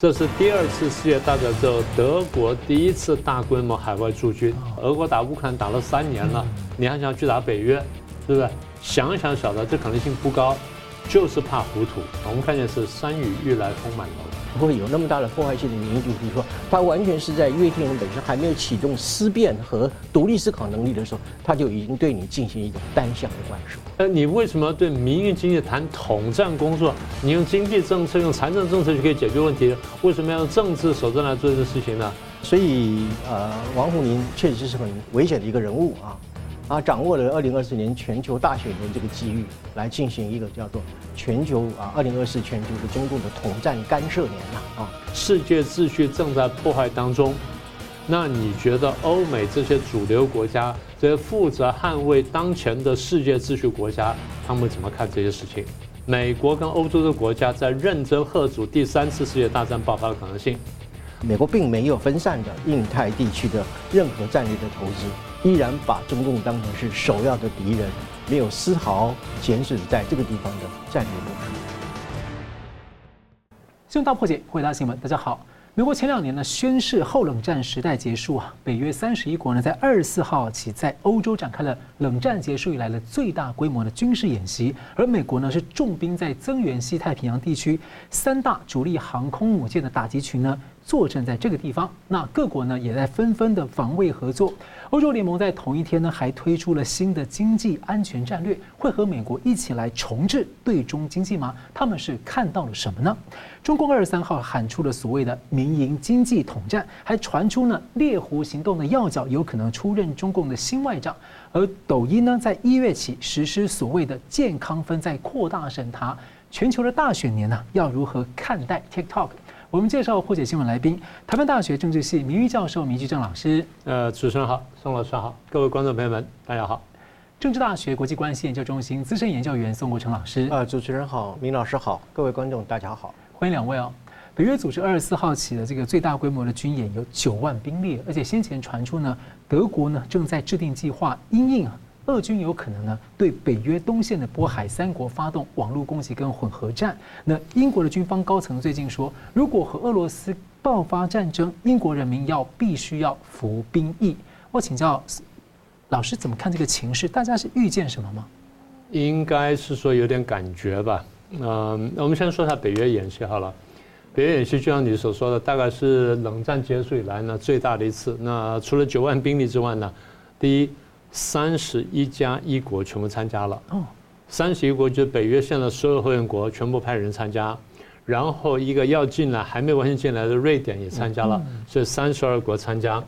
这是第二次世界大战之后，德国第一次大规模海外驻军。俄国打乌克兰打了三年了，你还想去打北约，是不是？想一想，晓得这可能性不高，就是怕糊涂。我们看见是山雨欲来风满楼。不会有那么大的破坏性的原因，就是说，他完全是在约定人本身还没有启动思辨和独立思考能力的时候，他就已经对你进行一种单向的灌输。那你为什么要对民营经济谈统战工作？你用经济政策、用财政政策就可以解决问题，为什么要用政治手段来做这个事情呢？所以，呃，王沪宁确实是很危险的一个人物啊。啊，掌握了二零二四年全球大选的这个机遇，来进行一个叫做全球啊二零二四全球的中共的统战干涉年呐啊，世界秩序正在破坏当中。那你觉得欧美这些主流国家，这些负责捍卫当前的世界秩序国家，他们怎么看这些事情？美国跟欧洲的国家在认真贺阻第三次世界大战爆发的可能性。美国并没有分散的印太地区的任何战略的投资。依然把中共当成是首要的敌人，没有丝毫减损在这个地方的战略部署。新闻大破解，回答新闻，大家好。美国前两年呢宣示后冷战时代结束啊，北约三十一国呢在二十四号起在欧洲展开了冷战结束以来的最大规模的军事演习，而美国呢是重兵在增援西太平洋地区，三大主力航空母舰的打击群呢。坐镇在这个地方，那各国呢也在纷纷的防卫合作。欧洲联盟在同一天呢还推出了新的经济安全战略，会和美国一起来重置对中经济吗？他们是看到了什么呢？中共二十三号喊出了所谓的民营经济统战，还传出呢猎狐行动的要角有可能出任中共的新外长。而抖音呢在一月起实施所谓的健康分在扩大审查。全球的大选年呢要如何看待 TikTok？我们介绍破解新闻来宾，台湾大学政治系名誉教授明居正老师。呃，主持人好，宋老师好，各位观众朋友们，大家好。政治大学国际关系研究中心资深研究员宋国成老师。呃，主持人好，明老师好，各位观众大家好，欢迎两位哦。北约组织二十四号起的这个最大规模的军演有九万兵力，而且先前传出呢，德国呢正在制定计划因应啊。俄军有可能呢对北约东线的波海三国发动网络攻击跟混合战。那英国的军方高层最近说，如果和俄罗斯爆发战争，英国人民要必须要服兵役。我请教老师怎么看这个情势？大家是预见什么吗？应该是说有点感觉吧。嗯，我们先说一下北约演习好了。北约演习就像你所说的，大概是冷战结束以来呢最大的一次。那除了九万兵力之外呢，第一。三十一加一国全部参加了，三十一国就是北约现在所有会员国全部派人参加，然后一个要进来还没完全进来的瑞典也参加了，所以三十二国参加。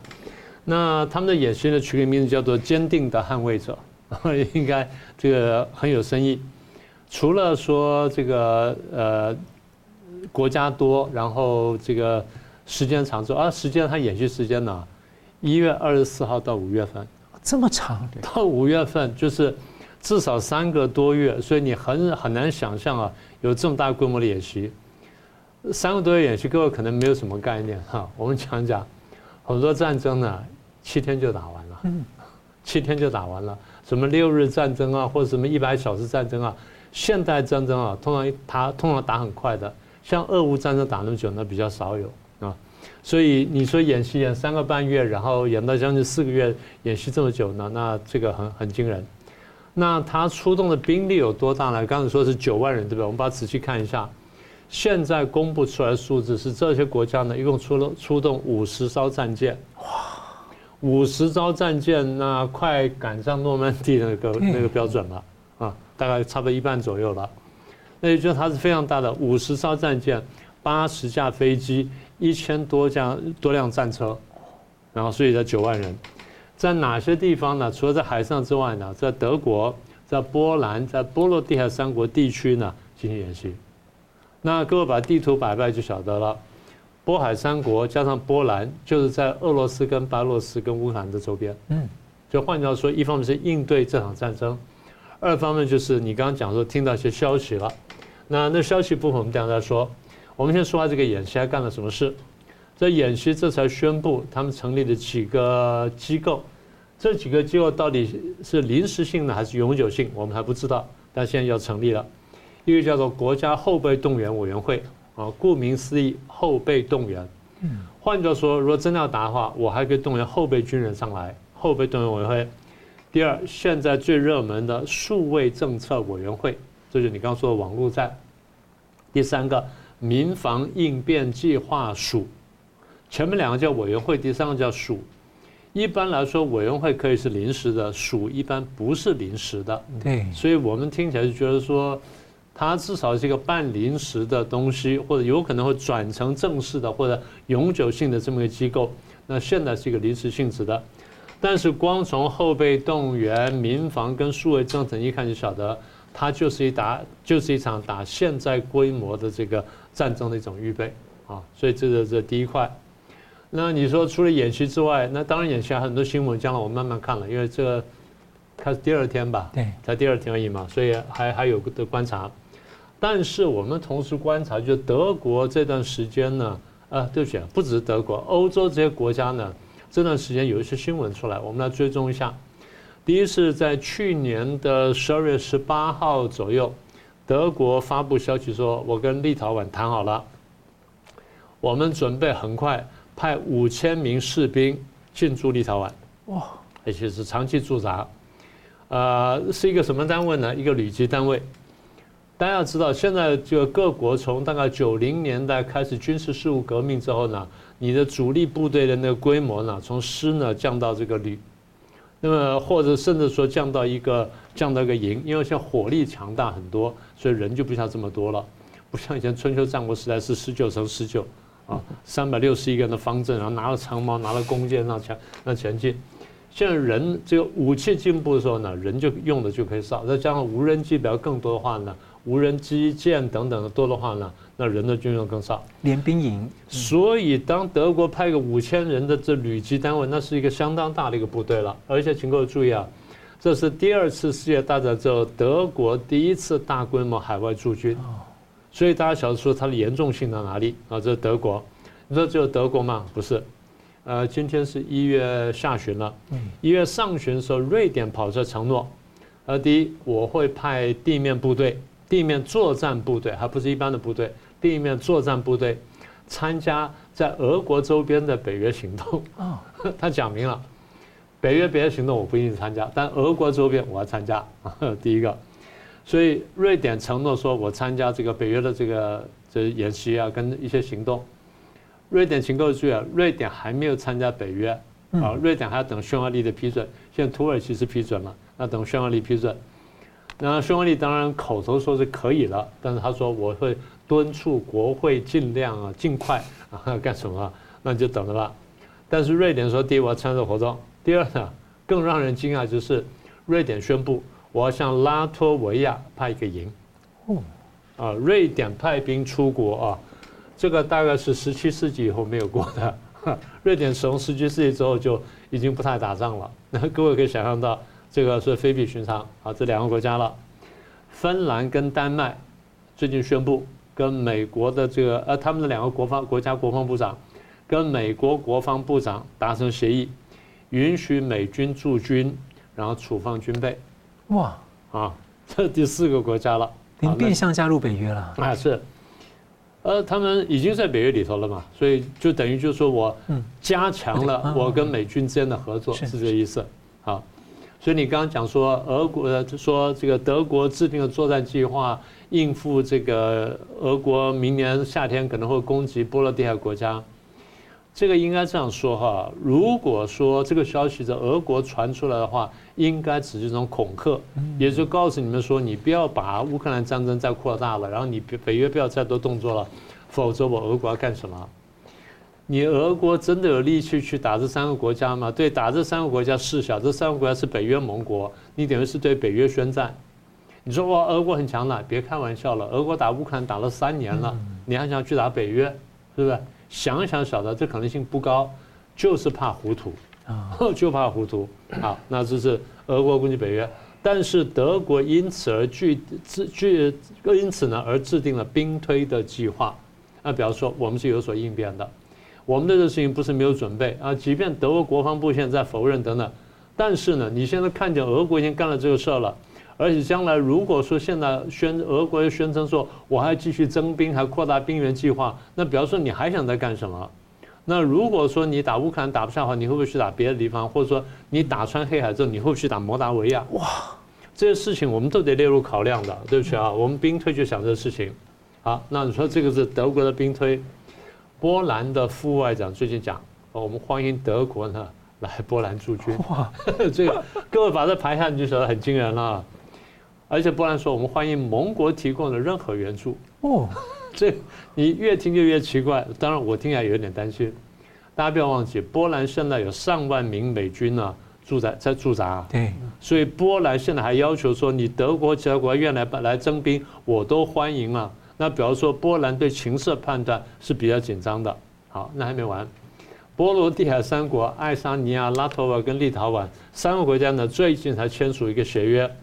那他们的演习呢，取个名字叫做“坚定的捍卫者”，应该这个很有深意。除了说这个呃国家多，然后这个时间长之后啊，时间他演习时间呢，一月二十四号到五月份。这么长，到五月份就是至少三个多月，所以你很很难想象啊，有这么大规模的演习。三个多月演习，各位可能没有什么概念哈。我们讲讲，很多战争呢，七天就打完了，七天就打完了。什么六日战争啊，或者什么一百小时战争啊，现代战争啊，通常它通常打很快的，像俄乌战争打那么久，那比较少有。所以你说演习演三个半月，然后演到将近四个月，演习这么久呢？那这个很很惊人。那他出动的兵力有多大呢？刚才说是九万人，对不对？我们把它仔细看一下，现在公布出来的数字是这些国家呢，一共出了出动五十艘战舰。哇，五十艘战舰，那快赶上诺曼底那个那个标准了啊，大概差不多一半左右了。那也就是它是非常大的，五十艘战舰，八十架飞机。一千多架多辆战车，然后所以才九万人，在哪些地方呢？除了在海上之外呢，在德国、在波兰、在波罗的海三国地区呢进行演习。那各位把地图摆摆就晓得了，波海三国加上波兰，就是在俄罗斯跟白罗斯跟乌克兰的周边。嗯，就换句话说，一方面是应对这场战争，二方面就是你刚刚讲说听到一些消息了。那那消息部分我们等下再说。我们先说下这个演习还干了什么事。这演习这才宣布他们成立了几个机构，这几个机构到底是临时性的还是永久性，我们还不知道。但现在要成立了，一个叫做国家后备动员委员会啊，顾名思义，后备动员。嗯，换句话说，如果真的要打的话，我还可以动员后备军人上来，后备动员委员会。第二，现在最热门的数位政策委员会，这就是你刚刚说的网络战。第三个，民防应变计划署，前面两个叫委员会，第三个叫署。一般来说，委员会可以是临时的，署一般不是临时的。对，所以我们听起来就觉得说，它至少是一个半临时的东西，或者有可能会转成正式的或者永久性的这么一个机构。那现在是一个临时性质的。但是光从后备动员、民防跟数位政策一看就晓得，它就是一打，就是一场打现在规模的这个战争的一种预备啊。所以这是这第一块。那你说除了演习之外，那当然演习还很多新闻，将来我慢慢看了，因为这个开始第二天吧，对，才第二天而已嘛，所以还还有的观察。但是我们同时观察，就德国这段时间呢，啊，对不起，不只是德国，欧洲这些国家呢。这段时间有一些新闻出来，我们来追踪一下。第一是在去年的十二月十八号左右，德国发布消息说，我跟立陶宛谈好了，我们准备很快派五千名士兵进驻立陶宛，哇，而且是长期驻扎。呃，是一个什么单位呢？一个旅级单位。大家要知道，现在就各国从大概九零年代开始军事事务革命之后呢。你的主力部队的那个规模呢，从师呢降到这个旅，那么或者甚至说降到一个降到一个营，因为现在火力强大很多，所以人就不像这么多了，不像以前春秋战国时代是十九乘十九啊，三百六十一个人的方阵，然后拿了长矛，拿了弓箭，那前那前进。现在人这个武器进步的时候呢，人就用的就可以少，再加上无人机比较更多的话呢，无人机舰等等的多的话呢。那人的军用更少，连兵营。所以当德国派个五千人的这旅级单位，那是一个相当大的一个部队了。而且请各位注意啊，这是第二次世界大战之后德国第一次大规模海外驻军。所以大家晓得说它的严重性在哪里啊？这是德国。你说只有德国吗？不是。呃，今天是一月下旬了。一月上旬的时候，瑞典跑出来承诺，呃，第一我会派地面部队、地面作战部队，还不是一般的部队。地面作战部队参加在俄国周边的北约行动。啊，他讲明了，北约别的行动我不一定参加，但俄国周边我要参加。第一个，所以瑞典承诺说我参加这个北约的这个这演习啊，跟一些行动。瑞典请各位注意啊，瑞典还没有参加北约啊，瑞典还要等匈牙利的批准。现在土耳其是批准了，那等匈牙利批准。那匈牙利当然口头说是可以了，但是他说我会。敦促国会尽量啊，尽快啊，干什么？那你就等着吧。但是瑞典说，第一我要参与活动，第二呢，更让人惊讶就是，瑞典宣布我要向拉脱维亚派一个营。哦，啊，瑞典派兵出国啊，这个大概是十七世纪以后没有过的。瑞典从十七世纪之后就已经不太打仗了。那 各位可以想象到，这个是非比寻常啊。这两个国家了，芬兰跟丹麦最近宣布。跟美国的这个呃，他们的两个国防国家国防部长，跟美国国防部长达成协议，允许美军驻军，然后处放军备。哇啊，这第四个国家了，您变相加入北约了啊？是，呃，他们已经在北约里头了嘛，所以就等于就是说我加强了我跟美军之间的合作，是这个意思。好，所以你刚刚讲说俄国说这个德国制定的作战计划。应付这个俄国明年夏天可能会攻击波罗的海国家，这个应该这样说哈。如果说这个消息在俄国传出来的话，应该只是一种恐吓，也就告诉你们说，你不要把乌克兰战争再扩大了，然后你北约不要再多动作了，否则我俄国要干什么？你俄国真的有力气去打这三个国家吗？对，打这三个国家是小，这三个国家是北约盟国，你等于是对北约宣战。你说哇，俄国很强大，别开玩笑了。俄国打乌克兰打了三年了，你还想去打北约，是不是？想想晓得这可能性不高，就是怕糊涂啊，就怕糊涂。好，那这是俄国攻击北约，但是德国因此而具制具，因此呢而制定了兵推的计划。那比方说，我们是有所应变的，我们的这事情不是没有准备啊。即便德国国防部现在否认等等，但是呢，你现在看见俄国已经干了这个事儿了。而且将来如果说现在宣俄国宣称说我还继续增兵，还扩大兵员计划，那比方说你还想再干什么？那如果说你打乌克兰打不下的话，你会不会去打别的地方？或者说你打穿黑海之后，你会不会去打摩达维亚？哇，这些事情我们都得列入考量的，对不起啊，我们兵推就想这个事情。好，那你说这个是德国的兵推，波兰的副外长最近讲，我们欢迎德国呢来波兰驻军。哇，这个各位把这排下你就晓得很惊人了。而且波兰说，我们欢迎盟国提供的任何援助。哦，这你越听就越奇怪。当然我听起来有点担心。大家不要忘记，波兰现在有上万名美军呢驻在在驻扎。对。所以波兰现在还要求说，你德国其他国家愿来来征兵，我都欢迎啊。那比方说，波兰对情势判断是比较紧张的。好，那还没完。波罗的海三国，爱沙尼亚、拉脱维亚跟立陶宛三个国家呢，最近才签署一个协约。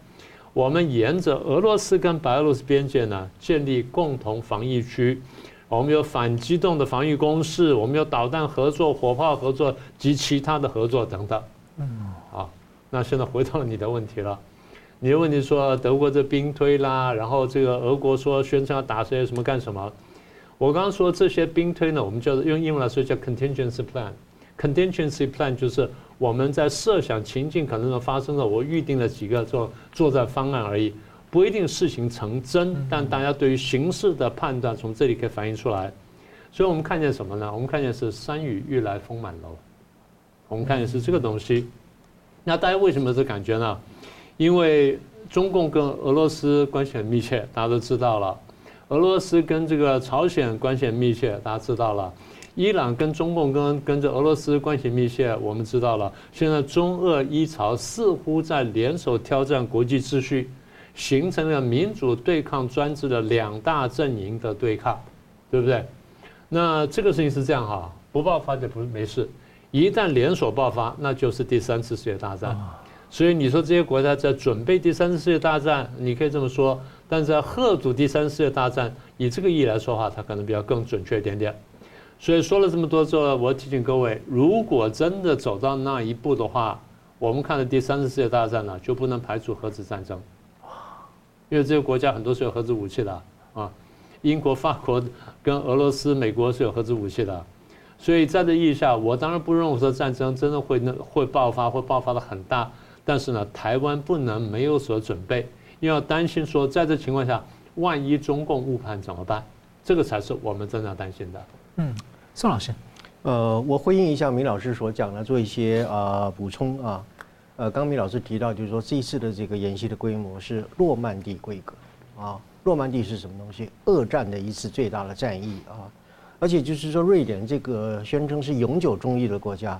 我们沿着俄罗斯跟白俄罗斯边界呢，建立共同防御区。我们有反机动的防御工事，我们有导弹合作、火炮合作及其他的合作等等。嗯，好，那现在回到了你的问题了。你的问题说德国这兵推啦，然后这个俄国说宣称要打谁什么干什么？我刚刚说这些兵推呢，我们叫用英文来说叫 contingency plan。contingency plan 就是。我们在设想情境可能的发生了，我预定了几个作作战方案而已，不一定事情成真，但大家对于形势的判断从这里可以反映出来。所以我们看见什么呢？我们看见是山雨欲来风满楼，我们看见是这个东西。那大家为什么有这感觉呢？因为中共跟俄罗斯关系很密切，大家都知道了；俄罗斯跟这个朝鲜关系很密切，大家知道了。伊朗跟中共跟跟着俄罗斯关系密切，我们知道了。现在中俄伊朝似乎在联手挑战国际秩序，形成了民主对抗专制的两大阵营的对抗，对不对？那这个事情是这样哈，不爆发就不没事，一旦连锁爆发，那就是第三次世界大战。所以你说这些国家在准备第三次世界大战，你可以这么说，但是在吓阻第三次世界大战，以这个意义来说的话，它可能比较更准确一点点。所以说了这么多之后，我提醒各位，如果真的走到那一步的话，我们看的第三次世界大战呢，就不能排除核子战争。因为这个国家很多是有核子武器的啊，英国、法国跟俄罗斯、美国是有核子武器的，所以在这意义下，我当然不认为说战争真的会会爆发，会爆发的很大。但是呢，台湾不能没有所准备，因为要担心说，在这情况下，万一中共误判怎么办？这个才是我们真正担心的。嗯，宋老师，呃，我回应一下明老师所讲的，做一些呃补充啊。呃，刚明老师提到，就是说这一次的这个演习的规模是诺曼底规格啊。诺曼底是什么东西？二战的一次最大的战役啊。而且就是说，瑞典这个宣称是永久中立的国家，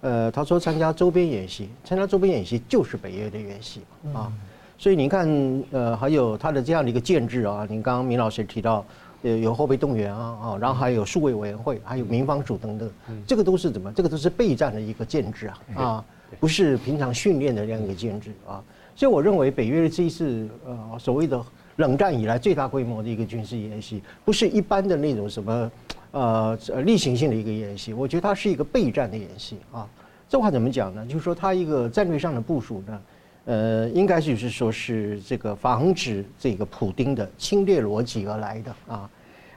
呃，他说参加周边演习，参加周边演习就是北约的演习啊。所以你看，呃，还有他的这样的一个建制啊。您刚刚明老师提到。有有后备动员啊啊，然后还有数位委员会，还有民防署等等，这个都是怎么？这个都是备战的一个建制啊啊，不是平常训练的这样一个建制啊。所以我认为北约的这一次呃所谓的冷战以来最大规模的一个军事演习，不是一般的那种什么呃例行性的一个演习，我觉得它是一个备战的演习啊。这话怎么讲呢？就是说它一个战略上的部署呢。呃，应该就是说是这个防止这个普丁的侵略逻辑而来的啊。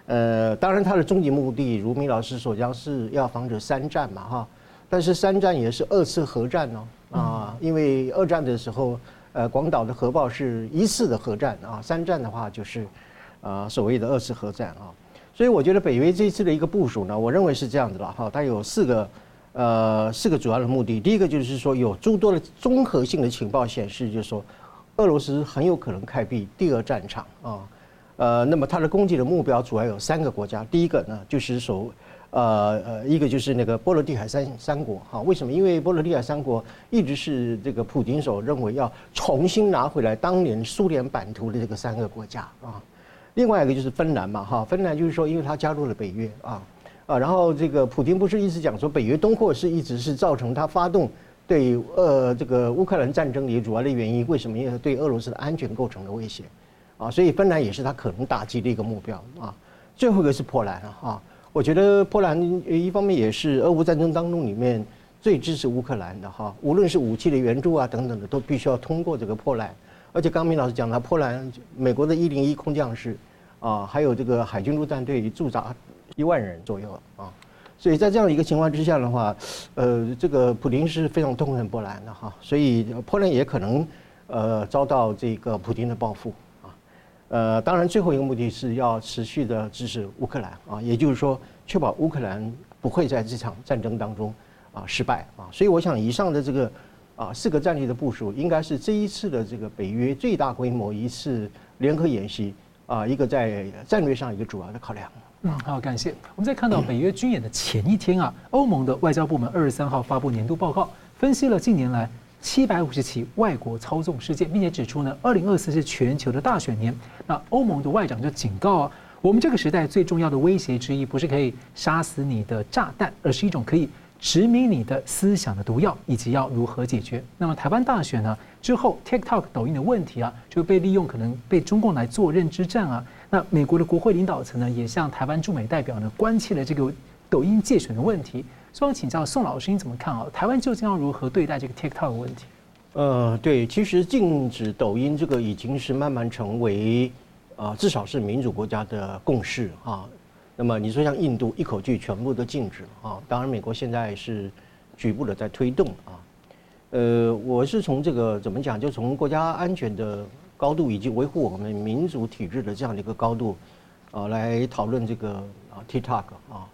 呃，当然他的终极目的，如明老师所讲，是要防止三战嘛哈。但是三战也是二次核战哦啊，因为二战的时候，呃，广岛的核爆是一次的核战啊，三战的话就是啊所谓的二次核战啊。所以我觉得北约这一次的一个部署呢，我认为是这样子了哈，它有四个。呃，四个主要的目的，第一个就是说，有诸多的综合性的情报显示，就是说，俄罗斯很有可能开辟第二战场啊。呃，那么它的攻击的目标主要有三个国家，第一个呢就是说，呃呃，一个就是那个波罗的海三三国哈。为什么？因为波罗的海三国一直是这个普京所认为要重新拿回来当年苏联版图的这个三个国家啊。另外一个就是芬兰嘛哈，芬兰就是说，因为它加入了北约啊。啊，然后这个普丁不是一直讲说北约东扩是一直是造成他发动对呃这个乌克兰战争的主要的原因？为什么？因为对俄罗斯的安全构成了威胁，啊，所以芬兰也是他可能打击的一个目标啊。最后一个是波兰啊，我觉得波兰一方面也是俄乌战争当中里面最支持乌克兰的哈，无论是武器的援助啊等等的，都必须要通过这个波兰。而且刚明老师讲了，波兰美国的一零一空降师啊，还有这个海军陆战队驻扎一万人左右啊。所以在这样一个情况之下的话，呃，这个普京是非常痛恨波兰的哈，所以波兰也可能呃遭到这个普京的报复啊。呃，当然最后一个目的是要持续的支持乌克兰啊，也就是说确保乌克兰不会在这场战争当中啊失败啊。所以我想以上的这个啊四个战略的部署，应该是这一次的这个北约最大规模一次联合演习啊一个在战略上一个主要的考量。嗯，好，感谢。我们再看到北约军演的前一天啊，欧盟的外交部门二十三号发布年度报告，分析了近年来七百五十起外国操纵事件，并且指出呢，二零二四是全球的大选年。那欧盟的外长就警告啊，我们这个时代最重要的威胁之一，不是可以杀死你的炸弹，而是一种可以殖民你的思想的毒药，以及要如何解决。那么台湾大选呢之后，TikTok 抖音的问题啊，就被利用，可能被中共来做认知战啊。那美国的国会领导层呢，也向台湾驻美代表呢，关切了这个抖音介选的问题。所以我请教宋老师，你怎么看啊？台湾究竟要如何对待这个 TikTok 问题？呃，对，其实禁止抖音这个已经是慢慢成为啊、呃，至少是民主国家的共识啊。那么你说像印度一口气全部都禁止啊，当然美国现在是局部的在推动啊。呃，我是从这个怎么讲，就从国家安全的。高度以及维护我们民主体制的这样的一个高度，啊，来讨论这个啊 TikTok 啊，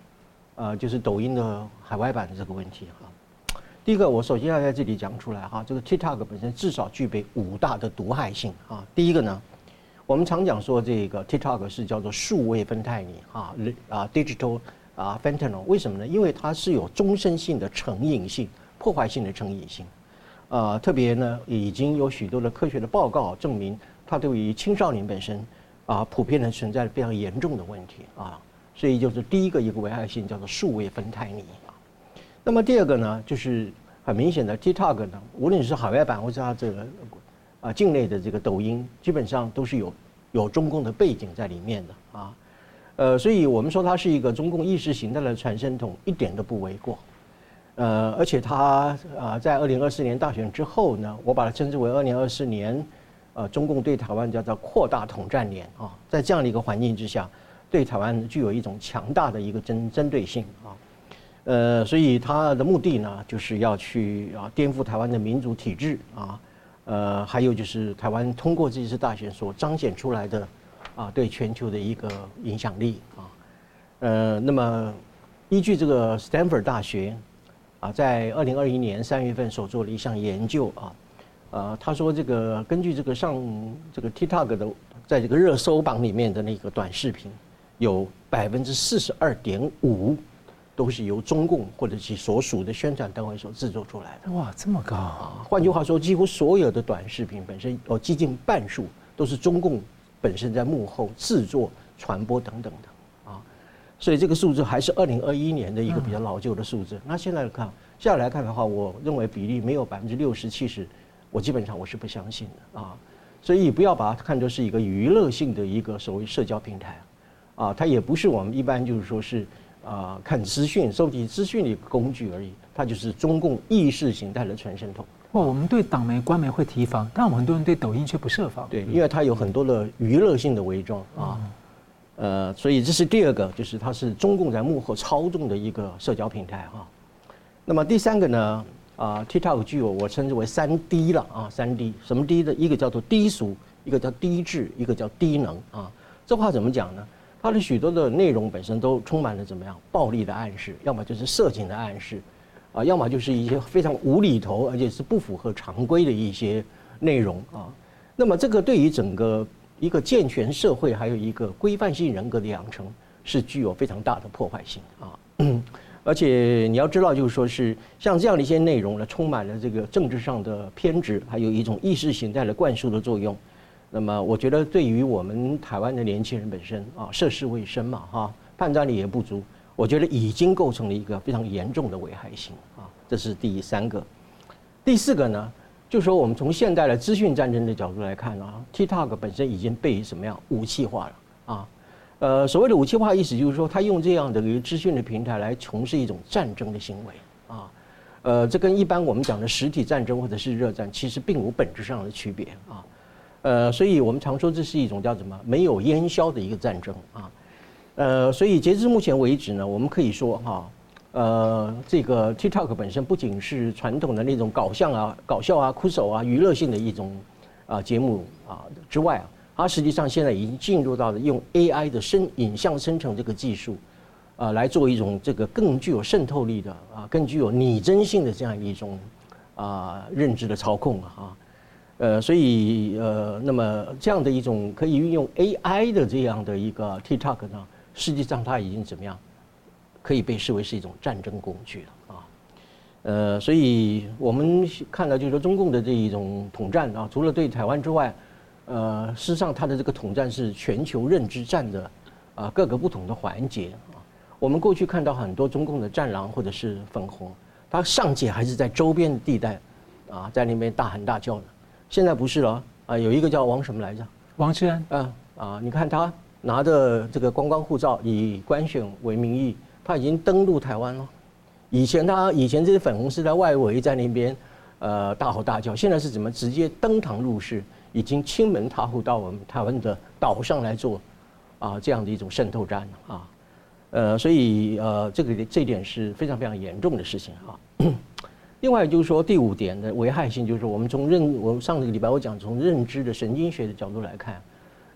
呃，就是抖音的海外版的这个问题哈。第一个，我首先要在这里讲出来哈，这个 TikTok 本身至少具备五大的毒害性啊。第一个呢，我们常讲说这个 TikTok 是叫做数位芬太尼啊，啊 digital 啊 fentanyl，为什么呢？因为它是有终身性的成瘾性、破坏性的成瘾性。啊，特别呢，已经有许多的科学的报告证明，它对于青少年本身啊，普遍的存在非常严重的问题啊。所以就是第一个一个危害性叫做数位芬太尼啊。那么第二个呢，就是很明显的 TikTok 呢，无论是海外版或者它这个啊境内的这个抖音，基本上都是有有中共的背景在里面的啊。呃，所以我们说它是一个中共意识形态的传声筒，一点都不为过。呃，而且他啊，在二零二四年大选之后呢，我把它称之为二零二四年，呃，中共对台湾叫做扩大统战年啊，在这样的一个环境之下，对台湾具有一种强大的一个针针对性啊，呃，所以他的目的呢，就是要去啊颠覆台湾的民主体制啊，呃，还有就是台湾通过这一次大选所彰显出来的啊，对全球的一个影响力啊，呃，那么依据这个斯坦福大学。啊，在二零二一年三月份所做的一项研究啊，呃，他说这个根据这个上这个 TikTok 的，在这个热搜榜里面的那个短视频，有百分之四十二点五都是由中共或者其所属的宣传单位所制作出来的。哇，这么高啊！换句话说，几乎所有的短视频本身哦接近半数都是中共本身在幕后制作、传播等等的。所以这个数字还是二零二一年的一个比较老旧的数字。嗯、那现在看下来看的话，我认为比例没有百分之六十七十，我基本上我是不相信的啊。所以不要把它看作是一个娱乐性的一个所谓社交平台，啊，它也不是我们一般就是说是啊看资讯、收集资讯的一个工具而已，它就是中共意识形态的传声筒。哇，我们对党媒、官媒会提防，但我们很多人对抖音却不设防。对，因为它有很多的娱乐性的伪装啊。嗯呃，所以这是第二个，就是它是中共在幕后操纵的一个社交平台哈。那么第三个呢，啊，TikTok 具有我称之为三低了啊，三低，什么低的？一个叫做低俗，一个叫低质，一个叫低能啊。这话怎么讲呢？它的许多的内容本身都充满了怎么样暴力的暗示，要么就是色情的暗示，啊，要么就是一些非常无厘头，而且是不符合常规的一些内容啊。那么这个对于整个。一个健全社会，还有一个规范性人格的养成，是具有非常大的破坏性啊。而且你要知道，就是说是像这样的一些内容呢，充满了这个政治上的偏执，还有一种意识形态的灌输的作用。那么，我觉得对于我们台湾的年轻人本身啊，涉世未深嘛，哈，判断力也不足，我觉得已经构成了一个非常严重的危害性啊。这是第三个。第四个呢？就说我们从现代的资讯战争的角度来看啊，TikTok 本身已经被什么样武器化了啊？呃，所谓的武器化意思就是说，他用这样的一个资讯的平台来从事一种战争的行为啊。呃，这跟一般我们讲的实体战争或者是热战其实并无本质上的区别啊。呃，所以我们常说这是一种叫什么没有烟硝的一个战争啊。呃，所以截至目前为止呢，我们可以说哈，呃，这个 TikTok 本身不仅是传统的那种搞笑啊、搞笑啊、酷手啊、娱乐性的一种啊节目啊之外啊，它实际上现在已经进入到了用 AI 的生影像生成这个技术啊，来做一种这个更具有渗透力的啊、更具有拟真性的这样一种啊认知的操控啊。呃，所以呃，那么这样的一种可以运用 AI 的这样的一个 TikTok 呢？实际上，它已经怎么样，可以被视为是一种战争工具了啊。呃，所以我们看到，就是说中共的这一种统战啊，除了对台湾之外，呃，事实上它的这个统战是全球认知战的啊各个不同的环节啊。我们过去看到很多中共的战狼或者是粉红，他上界还是在周边的地带啊，在那边大喊大叫的。现在不是了啊，有一个叫王什么来着？王志安。啊啊，你看他。拿着这个观光护照，以观选为名义，他已经登陆台湾了。以前他以前这些粉红是在外围在那边，呃大吼大叫，现在是怎么直接登堂入室，已经亲门踏户到我们台湾的岛上来做啊这样的一种渗透战啊，呃所以呃这个这点是非常非常严重的事情啊。另外就是说第五点的危害性，就是我们从认我上个礼拜我讲从认知的神经学的角度来看。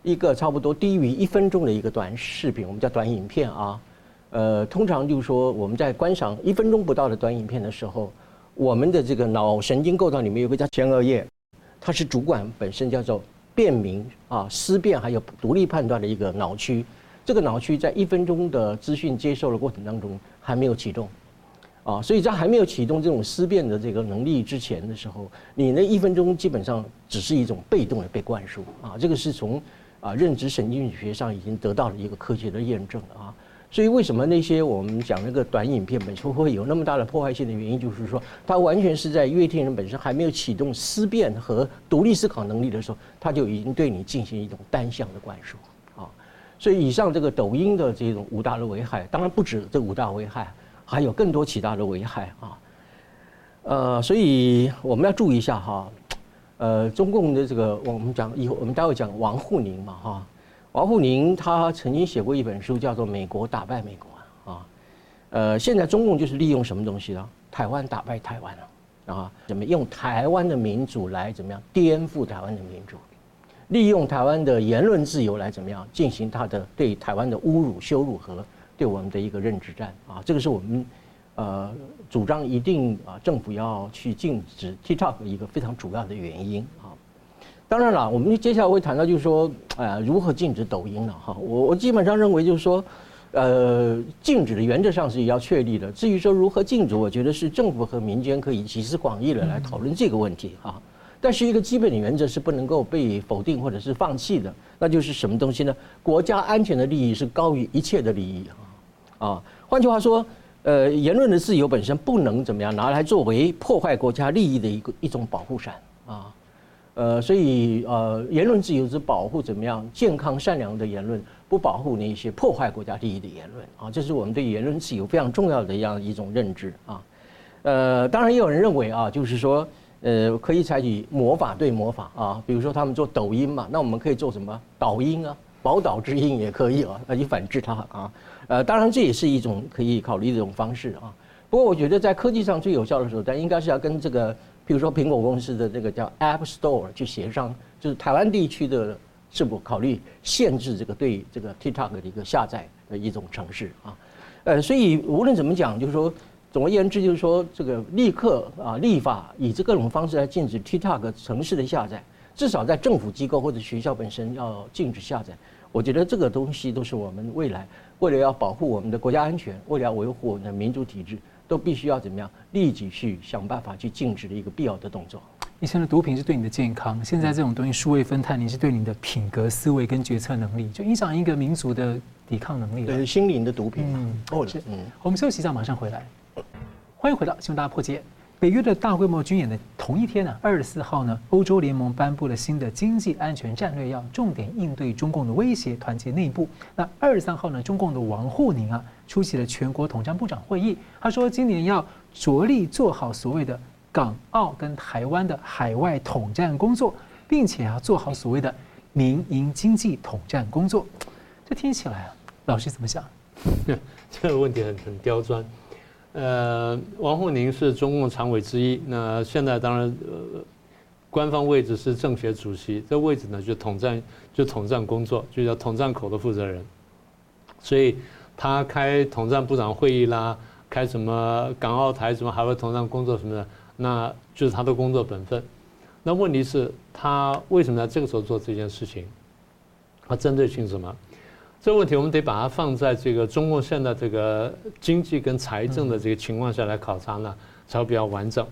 一个差不多低于一分钟的一个短视频，我们叫短影片啊。呃，通常就是说我们在观赏一分钟不到的短影片的时候，我们的这个脑神经构造里面有个叫前额叶，它是主管本身叫做辨明啊、思辨还有独立判断的一个脑区。这个脑区在一分钟的资讯接受的过程当中还没有启动啊，所以在还没有启动这种思辨的这个能力之前的时候，你那一分钟基本上只是一种被动的被灌输啊。这个是从啊，认知神经学上已经得到了一个科学的验证啊，所以为什么那些我们讲那个短影片本身会有那么大的破坏性的原因，就是说它完全是在阅听人本身还没有启动思辨和独立思考能力的时候，它就已经对你进行一种单向的灌输啊。所以以上这个抖音的这种五大的危害，当然不止这五大危害，还有更多其他的危害啊。呃，所以我们要注意一下哈。呃，中共的这个，我们讲以后，我们待会讲王沪宁嘛，哈，王沪宁他曾经写过一本书，叫做《美国打败美国》啊，呃，现在中共就是利用什么东西呢？台湾打败台湾了，啊，怎么用台湾的民主来怎么样颠覆台湾的民主？利用台湾的言论自由来怎么样进行他的对台湾的侮辱、羞辱和对我们的一个认知战啊？这个是我们。呃，主张一定啊，政府要去禁止 TikTok 的一个非常主要的原因。当然了，我们接下来会谈到，就是说，呃，如何禁止抖音了哈。我我基本上认为，就是说，呃，禁止的原则上是要确立的。至于说如何禁止，我觉得是政府和民间可以集思广益的来讨论这个问题哈。但是一个基本的原则是不能够被否定或者是放弃的，那就是什么东西呢？国家安全的利益是高于一切的利益啊啊。换句话说。呃，言论的自由本身不能怎么样拿来作为破坏国家利益的一个一种保护伞啊，呃，所以呃，言论自由只保护怎么样健康善良的言论，不保护那些破坏国家利益的言论啊，这是我们对言论自由非常重要的一样一种认知啊。呃，当然也有人认为啊，就是说呃，可以采取魔法对魔法啊，比如说他们做抖音嘛，那我们可以做什么导音啊，宝岛之音也可以啊，那你反制它啊。呃，当然这也是一种可以考虑的一种方式啊。不过我觉得在科技上最有效的手段，应该是要跟这个，比如说苹果公司的这个叫 App Store 去协商，就是台湾地区的是否考虑限制这个对这个 TikTok 的一个下载的一种程式啊。呃，所以无论怎么讲，就是说，总而言之，就是说这个立刻啊立法，以这各种方式来禁止 TikTok 城市的下载，至少在政府机构或者学校本身要禁止下载。我觉得这个东西都是我们未来为了要保护我们的国家安全，为了要维护我们的民主体制，都必须要怎么样立即去想办法去禁止的一个必要的动作。以前的毒品是对你的健康，现在这种东西数位分摊，你是对你的品格、思维跟决策能力，就影响一个民族的抵抗能力。对，心灵的毒品。嗯，哦，是。嗯，我们休息一下，马上回来。欢迎回到新闻大破解。北约的大规模军演的同一天呢，二十四号呢，欧洲联盟颁布了新的经济安全战略，要重点应对中共的威胁，团结内部。那二十三号呢，中共的王沪宁啊，出席了全国统战部长会议，他说今年要着力做好所谓的港澳跟台湾的海外统战工作，并且要做好所谓的民营经济统战工作。这听起来啊，老师怎么想？这个问题很很刁钻。呃，王沪宁是中共常委之一，那现在当然呃，官方位置是政协主席，这位置呢就统战就统战工作，就叫统战口的负责人。所以他开统战部长会议啦，开什么港澳台什么海外统战工作什么的，那就是他的工作本分。那问题是，他为什么在这个时候做这件事情？他针对性什么？这个问题我们得把它放在这个中共现在这个经济跟财政的这个情况下来考察呢，才会比较完整。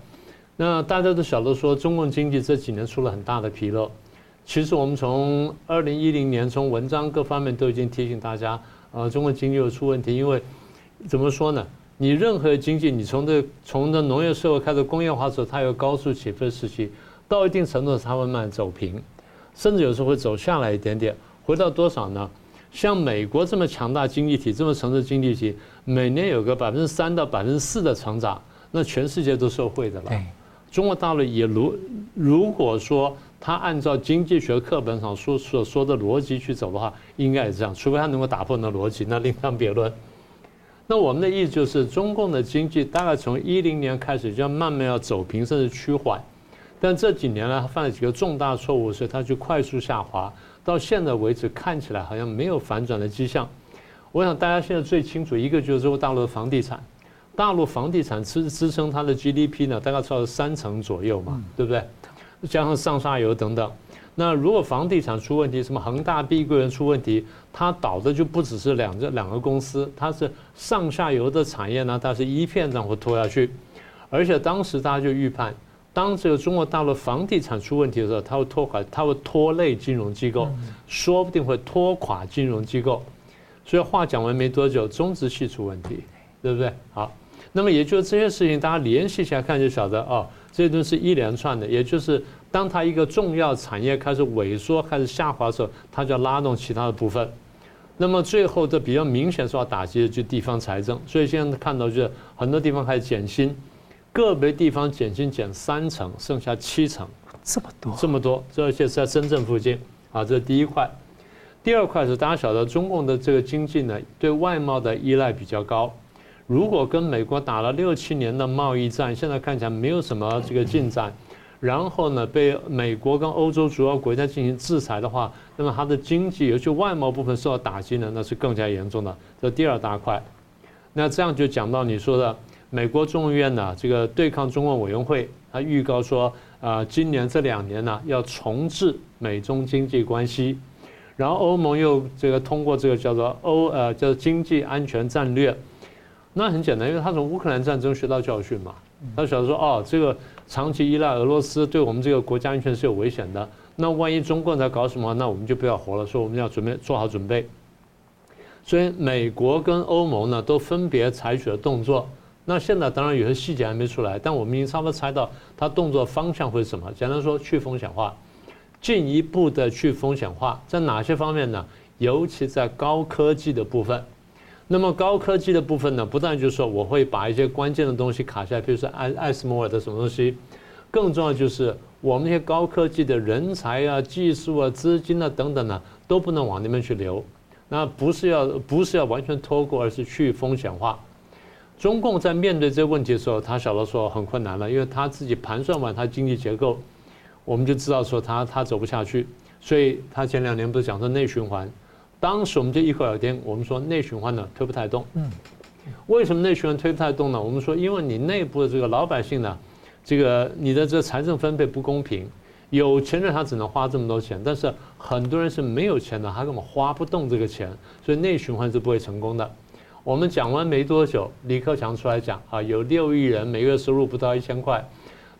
那大家都晓得说，中共经济这几年出了很大的纰漏。其实我们从二零一零年从文章各方面都已经提醒大家，呃，中国经济又出问题。因为怎么说呢？你任何经济，你从这从这农业社会开始工业化时候，它有高速起飞时期，到一定程度它会慢慢走平，甚至有时候会走下来一点点，回到多少呢？像美国这么强大经济体，这么成熟的经济体，每年有个百分之三到百分之四的成长，那全世界都受惠的了。中国大陆也如如果说他按照经济学课本上说所说的逻辑去走的话，应该也是这样，除非他能够打破那逻辑，那另当别论。那我们的意思就是，中共的经济大概从一零年开始就要慢慢要走平，甚至趋缓，但这几年呢，他犯了几个重大错误，所以他就快速下滑。到现在为止，看起来好像没有反转的迹象。我想大家现在最清楚，一个就是中国大陆的房地产，大陆房地产支支撑它的 GDP 呢，大概超了三成左右嘛，对不对？加上上下游等等。那如果房地产出问题，什么恒大、碧桂园出问题，它倒的就不只是两这两个公司，它是上下游的产业呢，它是一片这样会拖下去。而且当时大家就预判。当这个中国大陆房地产出问题的时候，它会拖垮，它会拖累金融机构，说不定会拖垮金融机构。所以话讲完没多久，中植系出问题，对不对？好，那么也就是这些事情，大家联系起来看就晓得哦，这都是一连串的。也就是当它一个重要产业开始萎缩、开始下滑的时候，它就要拉动其他的部分。那么最后的比较明显受到打击的就地方财政。所以现在看到就是很多地方开始减薪。个别地方减薪减三成，剩下七成，这么多，这么多，这而且是在深圳附近啊，这是第一块。第二块是大家晓得，中共的这个经济呢，对外贸的依赖比较高。如果跟美国打了六七年的贸易战，现在看起来没有什么这个进展，然后呢，被美国跟欧洲主要国家进行制裁的话，那么它的经济，尤其外贸部分受到打击呢，那是更加严重的。这第二大块。那这样就讲到你说的。美国众议院呢，这个对抗中共委员会，他预告说，啊，今年这两年呢，要重置美中经济关系，然后欧盟又这个通过这个叫做欧呃叫经济安全战略，那很简单，因为他从乌克兰战争学到教训嘛，他晓得说，哦，这个长期依赖俄罗斯对我们这个国家安全是有危险的，那万一中共在搞什么，那我们就不要活了，所以我们要准备做好准备，所以美国跟欧盟呢都分别采取了动作。那现在当然有些细节还没出来，但我们已经差不多猜到它动作方向会是什么。简单说，去风险化，进一步的去风险化，在哪些方面呢？尤其在高科技的部分。那么高科技的部分呢，不但就是说我会把一些关键的东西卡下来，比如说爱爱斯摩尔的什么东西，更重要就是我们那些高科技的人才啊、技术啊、资金啊等等呢，都不能往那边去流。那不是要不是要完全脱钩，而是去风险化。中共在面对这个问题的时候，他晓得说很困难了，因为他自己盘算完他经济结构，我们就知道说他他走不下去，所以他前两年不是讲说内循环，当时我们就一口咬定，我们说内循环呢推不太动。嗯，为什么内循环推不太动呢？我们说因为你内部的这个老百姓呢，这个你的这个财政分配不公平，有钱人他只能花这么多钱，但是很多人是没有钱的，他根本花不动这个钱，所以内循环是不会成功的。我们讲完没多久，李克强出来讲啊，有六亿人每月收入不到一千块，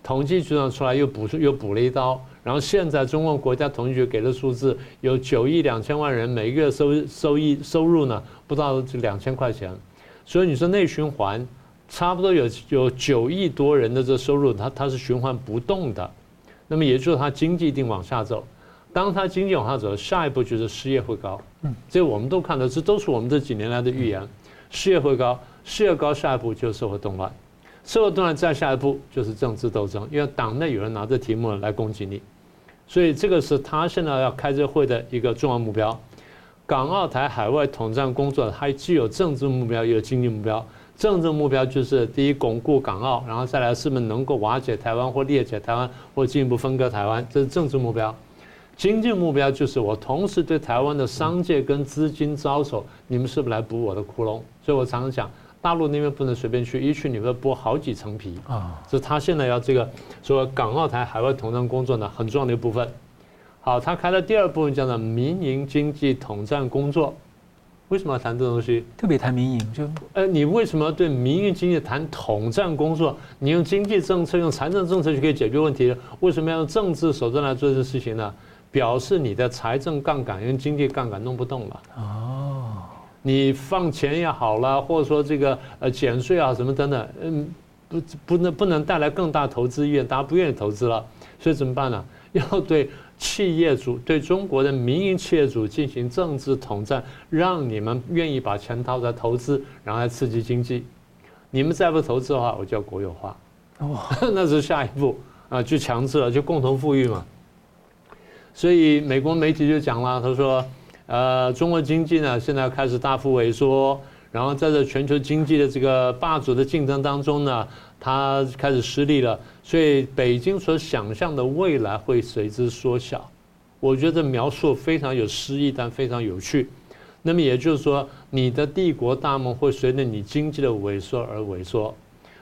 统计局长出来又补又补了一刀，然后现在中共国家统计局给的数字有九亿两千万人每个月收收益收入呢不到两千块钱，所以你说内循环差不多有有九亿多人的这收入，它它是循环不动的，那么也就是它经济一定往下走。当它经济往下走，下一步就是失业会高，嗯，这我们都看到，这都是我们这几年来的预言。失业会高，失业高，下一步就是社会动乱，社会动乱再下一步就是政治斗争，因为党内有人拿着题目来攻击你，所以这个是他现在要开这会的一个重要目标。港澳台海外统战工作，它既有政治目标，也有经济目标。政治目标就是第一，巩固港澳，然后再来是不是能够瓦解台湾或裂解台湾，或进一步分割台湾，这是政治目标。经济目标就是我同时对台湾的商界跟资金招手，你们是不是来补我的窟窿？所以我常常讲，大陆那边不能随便去，一去你们剥好几层皮啊。所以他现在要这个说港澳台海外统战工作呢，很重要的一部分。好，他开了第二部分叫做民营经济统战工作。为什么要谈这东西？特别谈民营，就呃，你为什么要对民营经济谈统战工作？你用经济政策、用财政政策就可以解决问题，为什么要用政治手段来做这个事情呢？表示你的财政杠杆、用经济杠杆弄不动了。哦，你放钱也好了，或者说这个呃减税啊什么等等，嗯，不不能不能带来更大投资意愿，大家不愿意投资了，所以怎么办呢？要对。企业主对中国的民营企业主进行政治统战，让你们愿意把钱掏出来投资，然后来刺激经济。你们再不投资的话，我就要国有化。哦，那是下一步啊，就强制了，就共同富裕嘛。所以美国媒体就讲了，他说，呃，中国经济呢现在开始大幅萎缩，然后在这全球经济的这个霸主的竞争当中呢。它开始失利了，所以北京所想象的未来会随之缩小。我觉得描述非常有诗意，但非常有趣。那么也就是说，你的帝国大梦会随着你经济的萎缩而萎缩。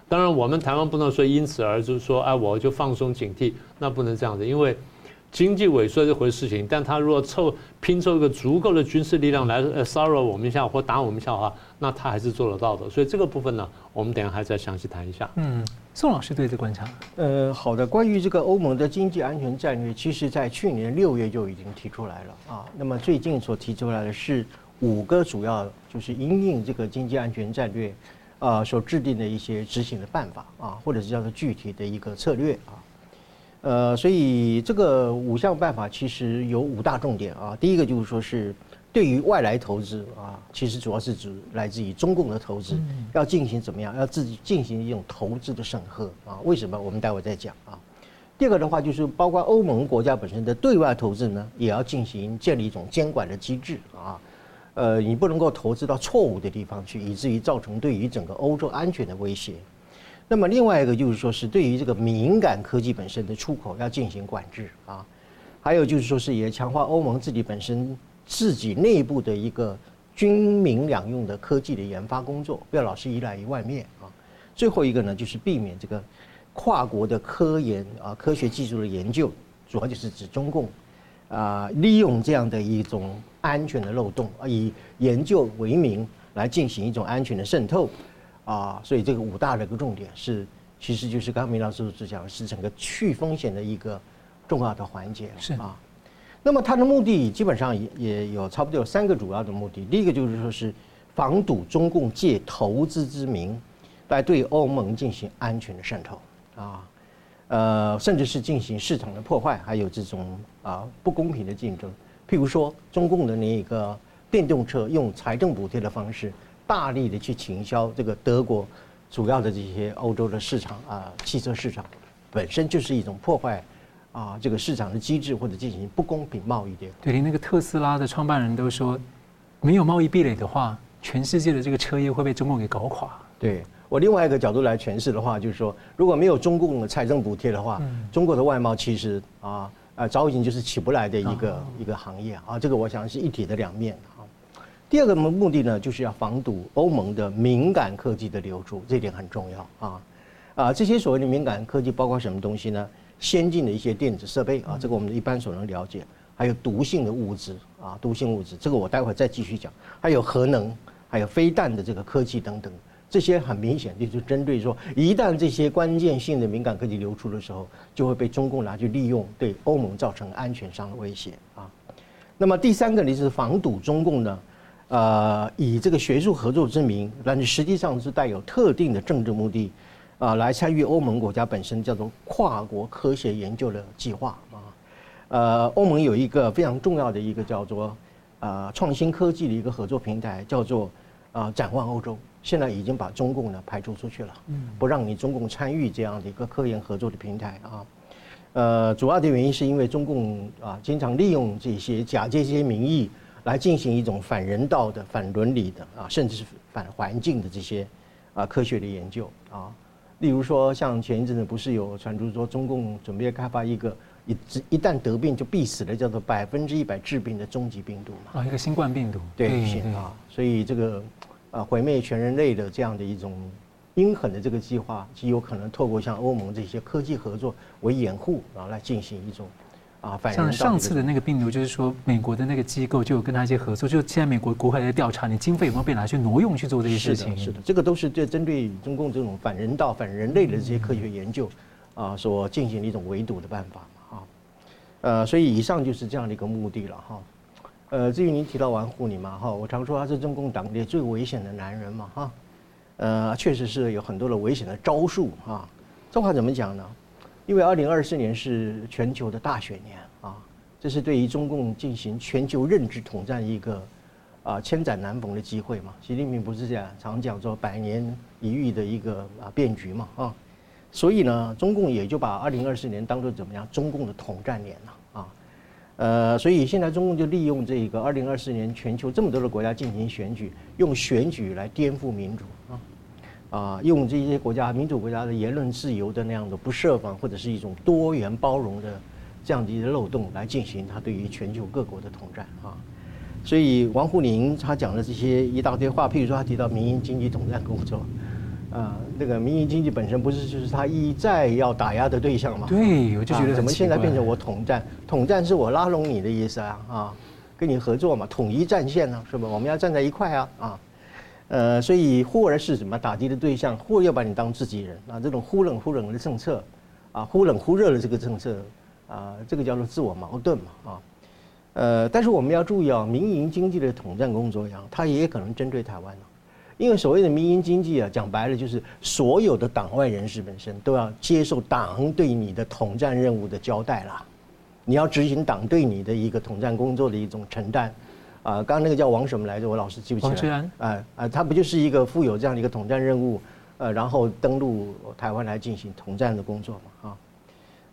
当然，我们台湾不能说因此而就是说，哎，我就放松警惕，那不能这样子，因为。经济萎缩这回事情，但他如果凑拼凑一个足够的军事力量来呃骚扰我们一下或打我们一下的话，那他还是做得到的。所以这个部分呢，我们等下还再详细谈一下。嗯，宋老师对这观察，呃，好的，关于这个欧盟的经济安全战略，其实在去年六月就已经提出来了啊。那么最近所提出来的是五个主要，就是因应这个经济安全战略啊所制定的一些执行的办法啊，或者是叫做具体的一个策略啊。呃，所以这个五项办法其实有五大重点啊。第一个就是说是对于外来投资啊，其实主要是指来自于中共的投资，要进行怎么样？要自己进行一种投资的审核啊。为什么？我们待会再讲啊。第二个的话就是包括欧盟国家本身的对外投资呢，也要进行建立一种监管的机制啊。呃，你不能够投资到错误的地方去，以至于造成对于整个欧洲安全的威胁。那么另外一个就是说，是对于这个敏感科技本身的出口要进行管制啊，还有就是说是也强化欧盟自己本身自己内部的一个军民两用的科技的研发工作，不要老是依赖于外面啊。最后一个呢，就是避免这个跨国的科研啊、科学技术的研究，主要就是指中共啊利用这样的一种安全的漏洞啊，以研究为名来进行一种安全的渗透。啊，所以这个五大的一个重点是，其实就是刚刚明老师所讲的是整个去风险的一个重要的环节是啊。那么它的目的基本上也也有差不多有三个主要的目的。第一个就是说是防堵中共借投资之名来对欧盟进行安全的渗透啊，呃，甚至是进行市场的破坏，还有这种啊不公平的竞争。譬如说，中共的那个电动车用财政补贴的方式。大力的去倾销这个德国主要的这些欧洲的市场啊，汽车市场本身就是一种破坏啊，这个市场的机制或者进行不公平贸易的。对，连那个特斯拉的创办人都说，没有贸易壁垒的话，全世界的这个车业会被中共给搞垮。对，我另外一个角度来诠释的话，就是说，如果没有中共的财政补贴的话，中国的外贸其实啊啊早已经就是起不来的一个一个行业啊，这个我想是一体的两面。第二个目目的呢，就是要防堵欧盟的敏感科技的流出，这一点很重要啊啊！这些所谓的敏感科技包括什么东西呢？先进的一些电子设备啊，这个我们一般所能了解，还有毒性的物质啊，毒性物质，这个我待会儿再继续讲。还有核能，还有飞弹的这个科技等等，这些很明显就是针对说，一旦这些关键性的敏感科技流出的时候，就会被中共拿去利用，对欧盟造成安全上的威胁啊。那么第三个呢，就是防堵中共呢。呃，以这个学术合作之名，但是实际上是带有特定的政治目的，啊，来参与欧盟国家本身叫做跨国科学研究的计划啊。呃，欧盟有一个非常重要的一个叫做呃创新科技的一个合作平台，叫做啊展望欧洲。现在已经把中共呢排除出去了，不让你中共参与这样的一个科研合作的平台啊。呃，主要的原因是因为中共啊，经常利用这些假借这些名义来进行一种反人道的、反伦理的啊，甚至是反环境的这些啊科学的研究啊。例如说，像前一阵子不是有传出说，中共准备开发一个一一旦得病就必死的叫做百分之一百致病的终极病毒嘛？啊，一个新冠病毒。对，啊，所以这个啊毁灭全人类的这样的一种阴狠的这个计划，极有可能透过像欧盟这些科技合作为掩护啊来进行一种。啊，反正像上次的那个病毒，就是说美国的那个机构就有跟他一些合作，就现在美国国会在调查，你经费有没有被拿去挪用去做这些事情？是的，是的，这个都是对针对中共这种反人道、反人类的这些科学研究啊所进行的一种围堵的办法嘛，啊，呃，所以以上就是这样的一个目的了哈。呃，至于您提到王沪宁嘛，哈，我常说他是中共党内最危险的男人嘛，哈，呃，确实是有很多的危险的招数啊。这话怎么讲呢？因为二零二四年是全球的大选年啊，这是对于中共进行全球认知统战一个啊千载难逢的机会嘛。习近平不是这样常讲说百年一遇的一个啊变局嘛啊，所以呢，中共也就把二零二四年当做怎么样中共的统战年了啊，呃，所以现在中共就利用这个二零二四年全球这么多的国家进行选举，用选举来颠覆民主啊。啊，用这些国家民主国家的言论自由的那样的不设防或者是一种多元包容的这样的一些漏洞来进行他对于全球各国的统战啊，所以王沪宁他讲的这些一大堆话，譬如说他提到民营经济统战工作，啊，那个民营经济本身不是就是他一再要打压的对象吗？对，我就觉得怎么现在变成我统战？统战是我拉拢你的意思啊啊，跟你合作嘛，统一战线呢，是吧？我们要站在一块啊啊。呃，所以忽而是什么打击的对象，忽要把你当自己人啊，这种忽冷忽冷的政策，啊，忽冷忽热的这个政策，啊，这个叫做自我矛盾嘛，啊，呃，但是我们要注意啊，民营经济的统战工作呀，它也可能针对台湾呢，因为所谓的民营经济啊，讲白了就是所有的党外人士本身都要接受党对你的统战任务的交代啦，你要执行党对你的一个统战工作的一种承担。啊，刚刚那个叫王什么来着？我老是记不起来。王志安。啊啊，他不就是一个负有这样的一个统战任务，呃，然后登陆台湾来进行统战的工作嘛？啊，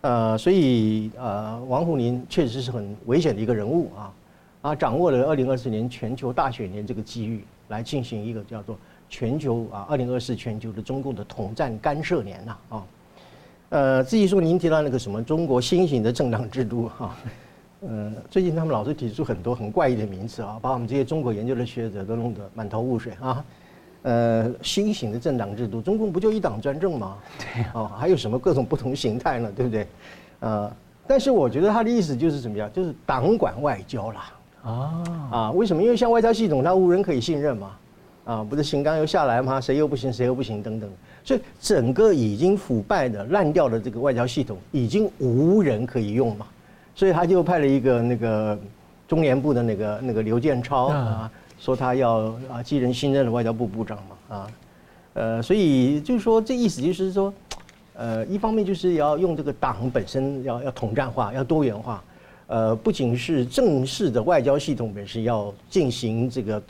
呃，所以呃，王沪宁确实是很危险的一个人物啊，啊，掌握了二零二四年全球大选年这个机遇，来进行一个叫做全球啊，二零二四全球的中共的统战干涉年呐啊，呃，至于说您提到那个什么中国新型的政党制度哈。啊呃，最近他们老是提出很多很怪异的名词啊，把我们这些中国研究的学者都弄得满头雾水啊。呃，新型的政党制度，中共不就一党专政吗？对啊。哦，还有什么各种不同形态呢？对不对？呃，但是我觉得他的意思就是怎么样？就是党管外交啦。啊啊，为什么？因为像外交系统，它无人可以信任嘛。啊，不是新纲又下来吗？谁又不行，谁又不行等等。所以整个已经腐败的、烂掉的这个外交系统，已经无人可以用嘛。所以他就派了一个那个中联部的那个那个刘建超啊，说他要啊继任新任的外交部部长嘛啊，呃，所以就是说这意思就是说，呃，一方面就是要用这个党本身要要统战化，要多元化，呃，不仅是正式的外交系统本身要进行这个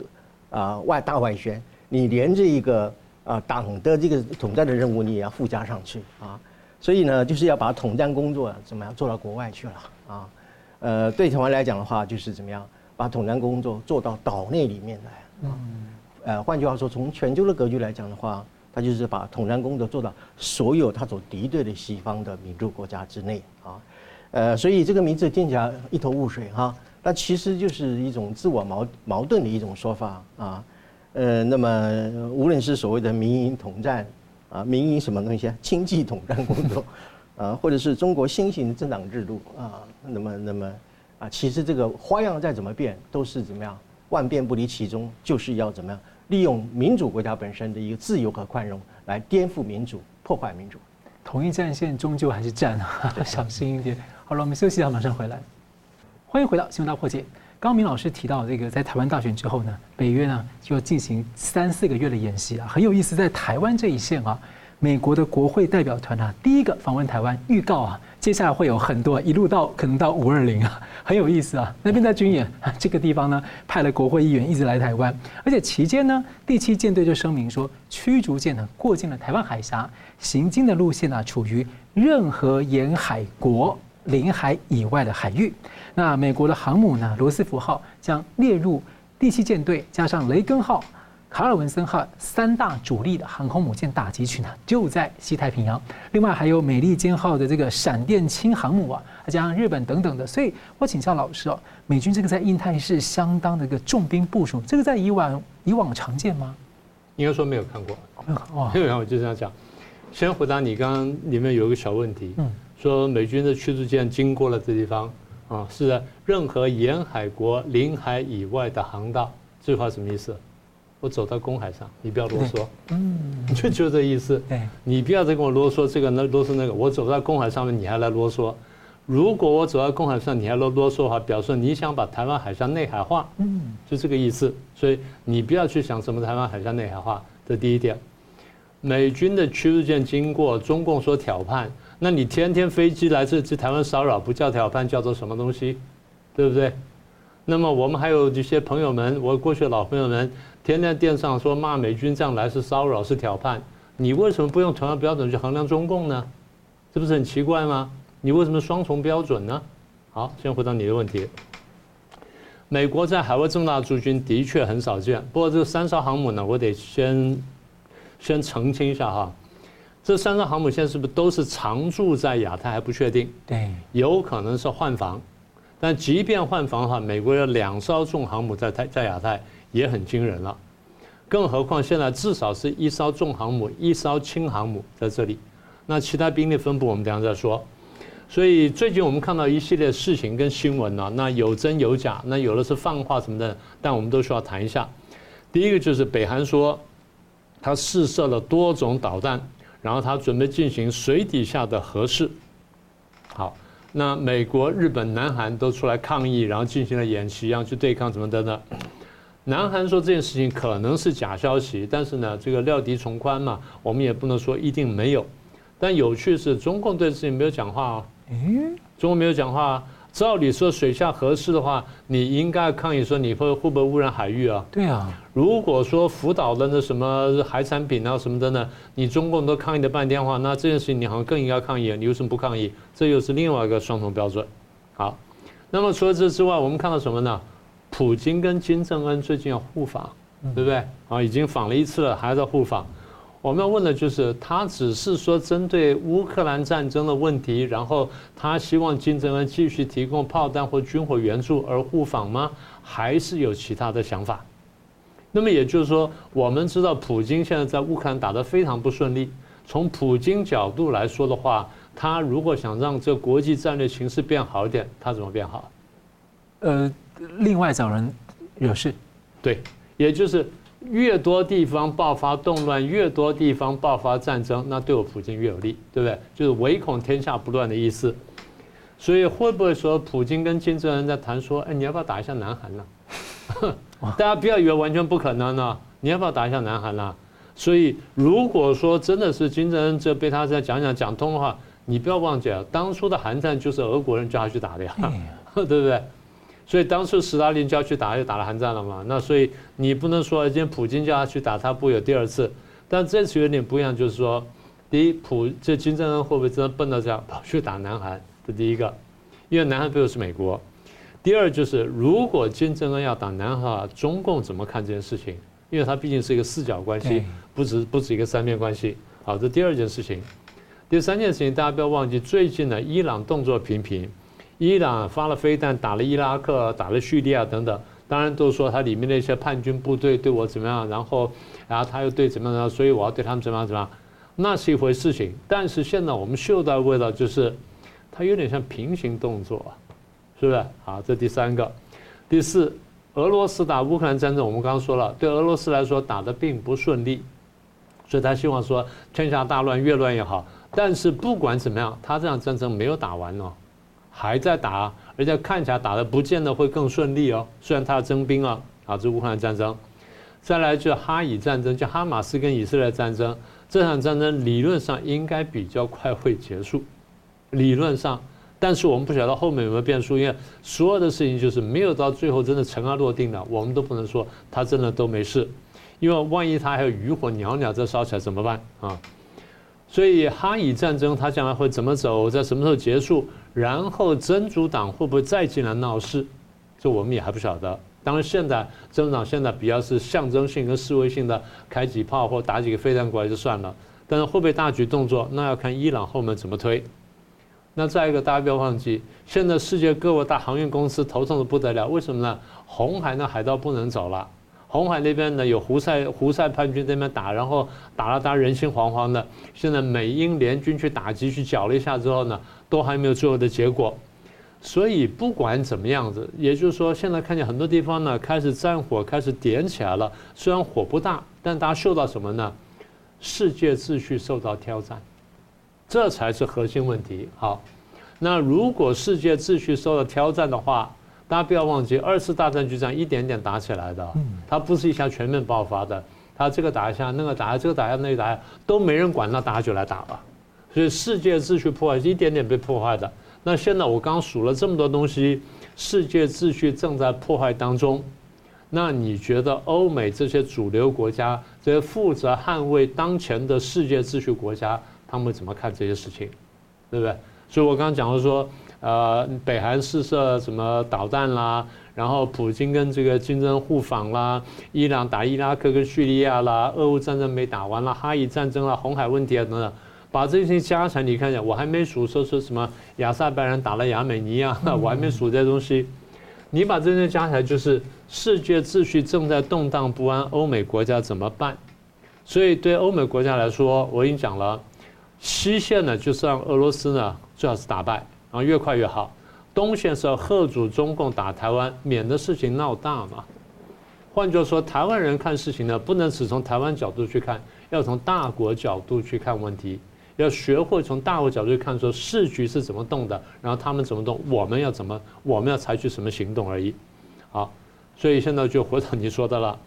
啊外大外宣，你连这一个啊党的这个统战的任务你也要附加上去啊，所以呢，就是要把统战工作怎么样做到国外去了。啊，呃，对台湾来讲的话，就是怎么样把统战工作做到岛内里面来。啊，呃，换句话说，从全球的格局来讲的话，他就是把统战工作做到所有他所敌对的西方的民主国家之内啊。呃，所以这个名字听起来一头雾水哈，那其实就是一种自我矛矛盾的一种说法啊。呃，那么无论是所谓的民营统战啊，民营什么东西啊，经济统战工作。啊，或者是中国新型的政党制度啊，那么那么啊，其实这个花样再怎么变，都是怎么样万变不离其宗，就是要怎么样利用民主国家本身的一个自由和宽容来颠覆民主、破坏民主。统一战线终究还是战啊，小心一点。好了，我们休息一下，马上回来。欢迎回到新闻大破解。刚刚明老师提到这个，在台湾大选之后呢，北约呢就要进行三四个月的演习啊，很有意思，在台湾这一线啊。美国的国会代表团啊，第一个访问台湾，预告啊，接下来会有很多，一路到可能到五二零啊，很有意思啊。那边在军演，这个地方呢派了国会议员一直来台湾，而且期间呢，第七舰队就声明说，驱逐舰呢过境了台湾海峡，行经的路线呢处于任何沿海国领海以外的海域。那美国的航母呢罗斯福号将列入第七舰队，加上雷根号。卡尔文森号三大主力的航空母舰打击群呢，就在西太平洋。另外还有美利坚号的这个闪电轻航母啊，加上日本等等的。所以我请教老师哦，美军这个在印太是相当的一个重兵部署，这个在以往以往常见吗？应该说没有看过，没有看过。没有，我就这样讲。先回答你刚刚里面有一个小问题，嗯，说美军的驱逐舰经过了这地方啊，是在任何沿海国领海以外的航道，这句话什么意思？我走到公海上，你不要啰嗦，嗯，就 就这意思。对你不要再跟我啰嗦这个那啰嗦那个。我走到公海上面，你还来啰嗦。如果我走到公海上，你还啰啰嗦的话，表示你想把台湾海峡内海化，嗯，就这个意思。所以你不要去想什么台湾海峡内海化。这第一点，美军的驱逐舰经过，中共说挑衅，那你天天飞机来这这台湾骚扰，不叫挑判，叫做什么东西？对不对？那么我们还有一些朋友们，我过去的老朋友们。天天电视上说骂美军这样来是骚扰是挑衅，你为什么不用同样标准去衡量中共呢？这不是很奇怪吗？你为什么双重标准呢？好，先回答你的问题。美国在海外这么大的驻军的确很少见，不过这三艘航母呢，我得先先澄清一下哈，这三艘航母现在是不是都是常驻在亚太还不确定？对，有可能是换防，但即便换防的话，美国有两艘重航母在太在亚太。也很惊人了，更何况现在至少是一艘重航母，一艘轻航母在这里，那其他兵力分布我们等下再说。所以最近我们看到一系列事情跟新闻呢，那有真有假，那有的是放话什么的，但我们都需要谈一下。第一个就是北韩说，他试射了多种导弹，然后他准备进行水底下的核试。好，那美国、日本、南韩都出来抗议，然后进行了演习，然后去对抗什么的呢？南韩说这件事情可能是假消息，但是呢，这个料敌从宽嘛，我们也不能说一定没有。但有趣是，中共对这事情没有讲话哦。嗯，中共没有讲话。照理说，水下核试的话，你应该抗议说你会会不会污染海域啊？对啊。如果说福岛的那什么海产品啊什么的呢，你中共都抗议了半天话，那这件事情你好像更应该抗议。你为什么不抗议？这又是另外一个双重标准。好，那么除了这之外，我们看到什么呢？普京跟金正恩最近要互访，对不对？啊，已经访了一次了，还在互访。我们要问的就是，他只是说针对乌克兰战争的问题，然后他希望金正恩继续提供炮弹或军火援助而互访吗？还是有其他的想法？那么也就是说，我们知道普京现在在乌克兰打得非常不顺利。从普京角度来说的话，他如果想让这个国际战略形势变好一点，他怎么变好？呃。另外找人惹事，对，也就是越多地方爆发动乱，越多地方爆发战争，那对我普京越有利，对不对？就是唯恐天下不乱的意思。所以会不会说普京跟金正恩在谈说，哎，你要不要打一下南韩呢？大家不要以为完全不可能呢，你要不要打一下南韩呢？所以如果说真的是金正恩这被他再讲讲讲通的话，你不要忘记了，当初的韩战就是俄国人叫他去打的呀，对不对？所以当初斯大林叫去打，就打了韩战了嘛。那所以你不能说今天普京叫他去打，他不会有第二次。但这次有点不一样，就是说，第一，普这金正恩会不会真的笨到这样跑去打南韩？这第一个，因为南韩背后是美国。第二就是，如果金正恩要打南韩，中共怎么看这件事情？因为它毕竟是一个四角关系，不止不止一个三面关系。好，这第二件事情。第三件事情，大家不要忘记，最近呢，伊朗动作频频。伊朗发了飞弹，打了伊拉克，打了叙利亚等等，当然都说他里面那些叛军部队对我怎么样，然后，然后他又对怎么样，所以我要对他们怎么样怎么样，那是一回事情。但是现在我们嗅到的味道就是，它有点像平行动作，是不是？好，这第三个，第四，俄罗斯打乌克兰战争，我们刚刚说了，对俄罗斯来说打得并不顺利，所以他希望说天下大乱，越乱越好。但是不管怎么样，他这场战争没有打完哦。还在打，而且看起来打得不见得会更顺利哦。虽然他要征兵啊，啊，这乌克兰战争，再来就哈以战争，就哈马斯跟以色列战争，这场战争理论上应该比较快会结束，理论上，但是我们不晓得后面有没有变数，因为所有的事情就是没有到最后真的尘埃落定了，我们都不能说他真的都没事，因为万一他还有余火袅袅再烧起来怎么办？啊？所以哈以战争它将来会怎么走，在什么时候结束，然后真主党会不会再进来闹事，这我们也还不晓得。当然，现在真主党现在比较是象征性跟示威性的开几炮或打几个飞弹过来就算了，但是会不会大举动作，那要看伊朗后面怎么推。那再一个，大家不要忘记，现在世界各国大航运公司头痛的不得了，为什么呢？红海那海盗不能走了。红海那边呢，有胡塞胡塞叛军那边打，然后打了大家人心惶惶的。现在美英联军去打击去搅了一下之后呢，都还没有最后的结果。所以不管怎么样子，也就是说，现在看见很多地方呢开始战火开始点起来了，虽然火不大，但大家嗅到什么呢？世界秩序受到挑战，这才是核心问题。好，那如果世界秩序受到挑战的话，大家不要忘记，二次大战就这样一点点打起来的，它不是一下全面爆发的，它这个打一下，那个打一下，这个打一下，那个打一下，都没人管，那大家就来打了。所以世界秩序破坏是一点点被破坏的。那现在我刚数了这么多东西，世界秩序正在破坏当中。那你觉得欧美这些主流国家，这些负责捍卫当前的世界秩序国家，他们怎么看这些事情？对不对？所以我刚刚讲了说。呃，北韩试射什么导弹啦，然后普京跟这个金正互访啦，伊朗打伊拉克跟叙利亚啦，俄乌战争没打完了，哈以战争啦，红海问题啊等等，把这些加起来，你看一下，我还没数说说什么亚塞拜然打了亚美尼亚，我还没数这些东西，你把这些加起来，就是世界秩序正在动荡不安，欧美国家怎么办？所以对欧美国家来说，我已经讲了，西线呢就是让俄罗斯呢最好是打败。然后越快越好。东线是要贺阻中共打台湾，免得事情闹大嘛。换句话说，台湾人看事情呢，不能只从台湾角度去看，要从大国角度去看问题，要学会从大国角度去看，说时局是怎么动的，然后他们怎么动，我们要怎么，我们要采取什么行动而已。好，所以现在就回到你说的了。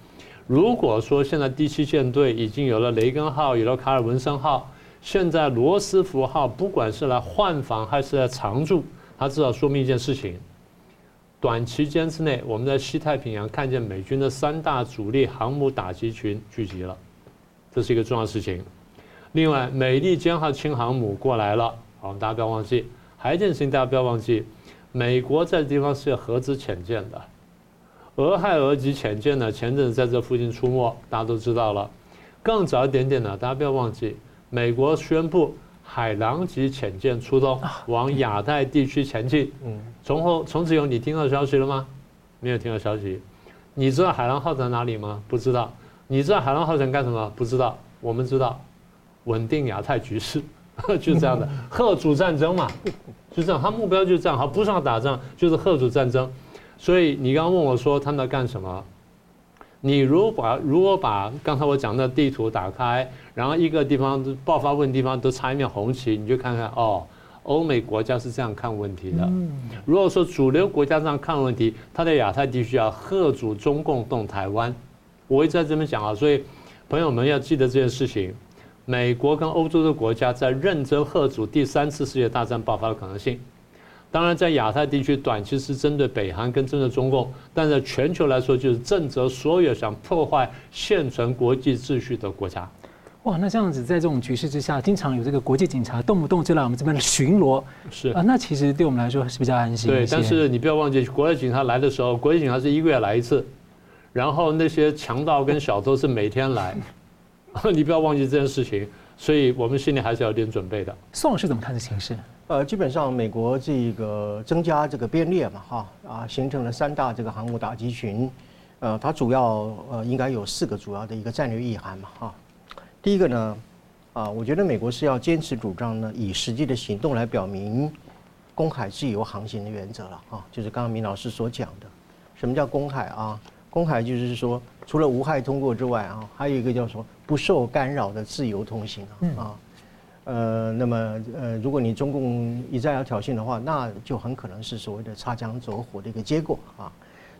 如果说现在第七舰队已经有了雷根号，有了卡尔文森号。现在罗斯福号不管是来换防还是来常驻，它至少说明一件事情：短期间之内，我们在西太平洋看见美军的三大主力航母打击群聚集了，这是一个重要事情。另外，美利坚号轻航母过来了，好，大家不要忘记。还有一件事情，大家不要忘记，美国在这地方是有核子潜舰的，俄亥俄级潜舰呢，前阵子在这附近出没，大家都知道了。更早一点点呢，大家不要忘记。美国宣布海狼级潜舰出动，往亚太地区前进。嗯，从后从此以后，你听到消息了吗？没有听到消息。你知道海狼号在哪里吗？不知道。你知道海狼号想干什么？不知道。我们知道，稳定亚太局势，就是这样的。赫主战争嘛，就这样。他目标就是这样，好，不是要打仗，就是赫主战争。所以你刚刚问我说他们在干什么？你如果把如果把刚才我讲的地图打开，然后一个地方爆发问题地方都插一面红旗，你就看看哦，欧美国家是这样看问题的。如果说主流国家这样看问题，他在亚太地区要贺主中共动台湾，我一直在这边讲啊，所以朋友们要记得这件事情，美国跟欧洲的国家在认真贺阻第三次世界大战爆发的可能性。当然，在亚太地区，短期是针对北韩跟针对中共，但在全球来说，就是震慑所有想破坏现存国际秩序的国家。哇，那这样子，在这种局势之下，经常有这个国际警察动不动就来我们这边巡逻，是啊，那其实对我们来说是比较安心。对，但是你不要忘记，国际警察来的时候，国际警察是一个月来一次，然后那些强盗跟小偷是每天来，你不要忘记这件事情，所以我们心里还是要有点准备的。宋老师怎么看这形势？呃，基本上美国这个增加这个编列嘛，哈啊，形成了三大这个航母打击群，呃，它主要呃应该有四个主要的一个战略意涵嘛，哈。第一个呢，啊，我觉得美国是要坚持主张呢，以实际的行动来表明公海自由航行的原则了，哈，就是刚刚明老师所讲的，什么叫公海啊？公海就是说，除了无害通过之外啊，还有一个叫什么不受干扰的自由通行啊。呃，那么呃，如果你中共一再要挑衅的话，那就很可能是所谓的擦枪走火的一个结果啊。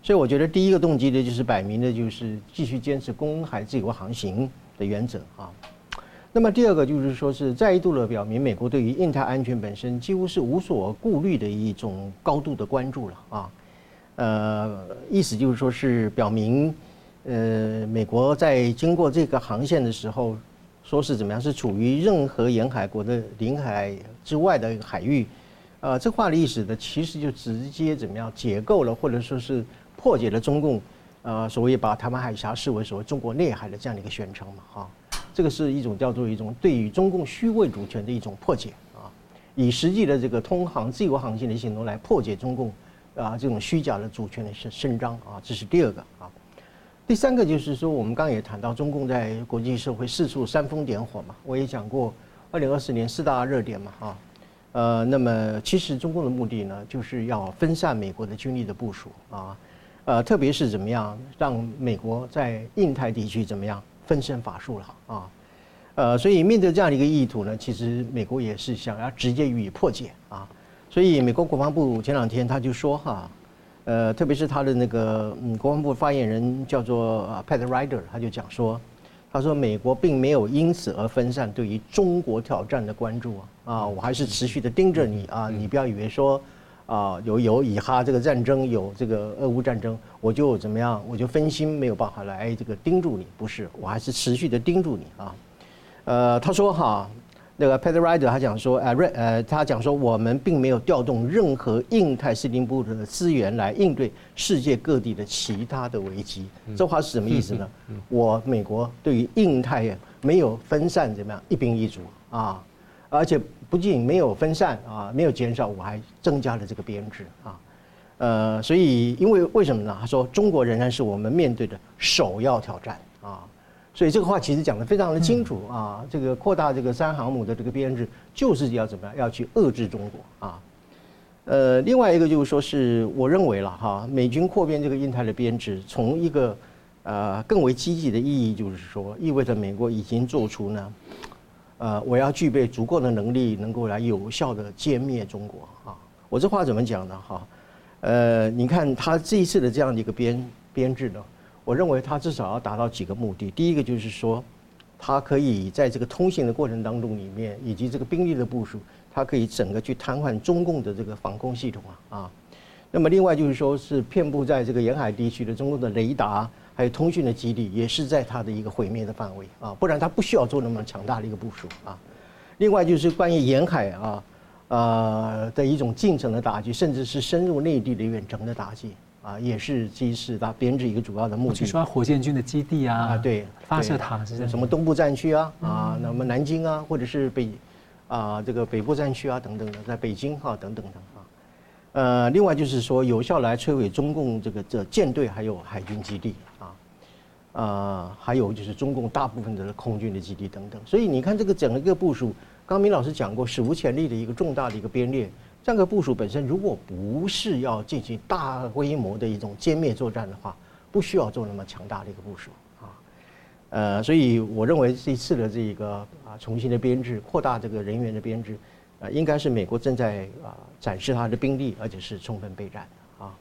所以我觉得第一个动机呢，就是摆明的，就是继续坚持公海自由航行的原则啊。那么第二个就是说是再一度的表明，美国对于印太安全本身几乎是无所顾虑的一种高度的关注了啊。呃，意思就是说是表明，呃，美国在经过这个航线的时候，说是怎么样，是处于任何沿海国的领海之外的一个海域。呃，这话的意思呢，其实就直接怎么样解构了，或者说是破解了中共，呃，所谓把台湾海峡视为所谓中国内海的这样的一个宣称嘛，哈，这个是一种叫做一种对于中共虚伪主权的一种破解啊，以实际的这个通航自由航行的行动来破解中共啊这种虚假的主权的伸伸张啊，这是第二个啊，第三个就是说，我们刚刚也谈到中共在国际社会四处煽风点火嘛，我也讲过，二零二四年四大热点嘛，哈。呃，那么其实中共的目的呢，就是要分散美国的军力的部署啊，呃，特别是怎么样让美国在印太地区怎么样分身乏术了啊，呃，所以面对这样的一个意图呢，其实美国也是想要直接予以破解啊，所以美国国防部前两天他就说哈，呃，特别是他的那个嗯国防部发言人叫做 Pat Ryder，他就讲说。他说：“美国并没有因此而分散对于中国挑战的关注啊啊，我还是持续的盯着你啊，你不要以为说啊有有以哈这个战争，有这个俄乌战争，我就怎么样，我就分心没有办法来这个盯住你，不是，我还是持续的盯住你啊。呃，他说哈。”那个 Peter Ryder 他讲说，呃，呃，他讲说，我们并没有调动任何印太司令部的资源来应对世界各地的其他的危机。这话是什么意思呢？我美国对于印太没有分散怎么样一兵一卒啊，而且不仅没有分散啊，没有减少，我还增加了这个编制啊。呃，所以因为为什么呢？他说，中国仍然是我们面对的首要挑战啊。所以这个话其实讲得非常的清楚啊，这个扩大这个三航母的这个编制，就是要怎么样，要去遏制中国啊。呃，另外一个就是说是我认为了哈，美军扩编这个印太的编制，从一个呃更为积极的意义，就是说意味着美国已经做出呢，呃，我要具备足够的能力，能够来有效的歼灭中国啊。我这话怎么讲呢？哈，呃，你看他这一次的这样的一个编编制呢。我认为它至少要达到几个目的。第一个就是说，它可以在这个通行的过程当中里面，以及这个兵力的部署，它可以整个去瘫痪中共的这个防空系统啊啊。那么另外就是说，是遍布在这个沿海地区的中共的雷达还有通讯的基地，也是在它的一个毁灭的范围啊。不然它不需要做那么强大的一个部署啊。另外就是关于沿海啊呃的一种近程的打击，甚至是深入内地的远程的打击。啊，也是这次它编制一个主要的目的。去抓火箭军的基地啊，啊对，发射塔是什么东部战区啊，啊，那么南京啊，或者是北，啊这个北部战区啊等等的，在北京哈、啊、等等的啊，呃，另外就是说有效来摧毁中共这个这舰队还有海军基地啊，呃，还有就是中共大部分的空军的基地等等。所以你看这个整个一个部署，刚明老师讲过，史无前例的一个重大的一个编列。这个部署本身，如果不是要进行大规模的一种歼灭作战的话，不需要做那么强大的一个部署啊。呃，所以我认为这一次的这个啊重新的编制、扩大这个人员的编制，啊，应该是美国正在啊展示它的兵力，而且是充分备战的啊。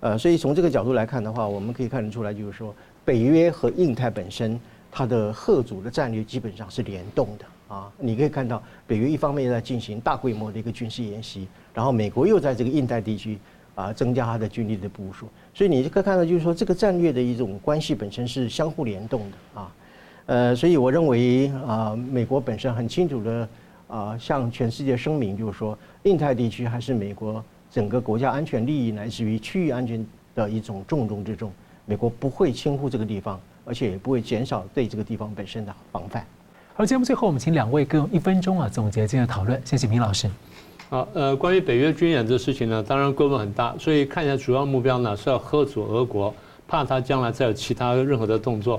呃，所以从这个角度来看的话，我们可以看得出来，就是说北约和印太本身它的吓阻的战略基本上是联动的。啊，你可以看到，北约一方面在进行大规模的一个军事演习，然后美国又在这个印太地区啊增加它的军力的部署，所以你可以看到，就是说这个战略的一种关系本身是相互联动的啊。呃，所以我认为啊，美国本身很清楚的啊，向全世界声明，就是说，印太地区还是美国整个国家安全利益乃至于区域安全的一种重中之重，美国不会轻忽这个地方，而且也不会减少对这个地方本身的防范。好，节目最后我们请两位各用一分钟啊总结今天的讨论。谢谢明老师。好，呃，关于北约军演这事情呢，当然规模很大，所以看一下主要目标呢是要吓阻俄国，怕他将来再有其他任何的动作。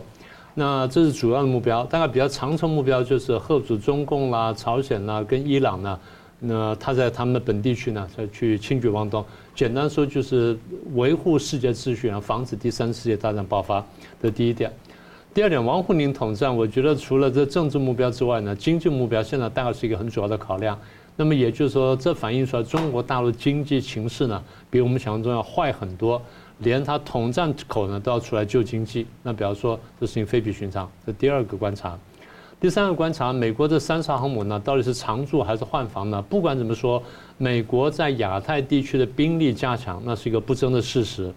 那这是主要的目标，大概比较长程目标就是吓阻中共啦、朝鲜啦跟伊朗呢，那他在他们的本地区呢再去轻举妄动。简单说就是维护世界秩序啊，防止第三次世界大战爆发的第一点。第二点，王沪宁统战，我觉得除了这政治目标之外呢，经济目标现在大概是一个很主要的考量。那么也就是说，这反映出来中国大陆经济形势呢，比我们想象中要坏很多，连他统战口呢都要出来救经济。那比方说，这事情非比寻常。这第二个观察。第三个观察，美国的三艘航母呢，到底是常驻还是换防呢？不管怎么说，美国在亚太地区的兵力加强，那是一个不争的事实。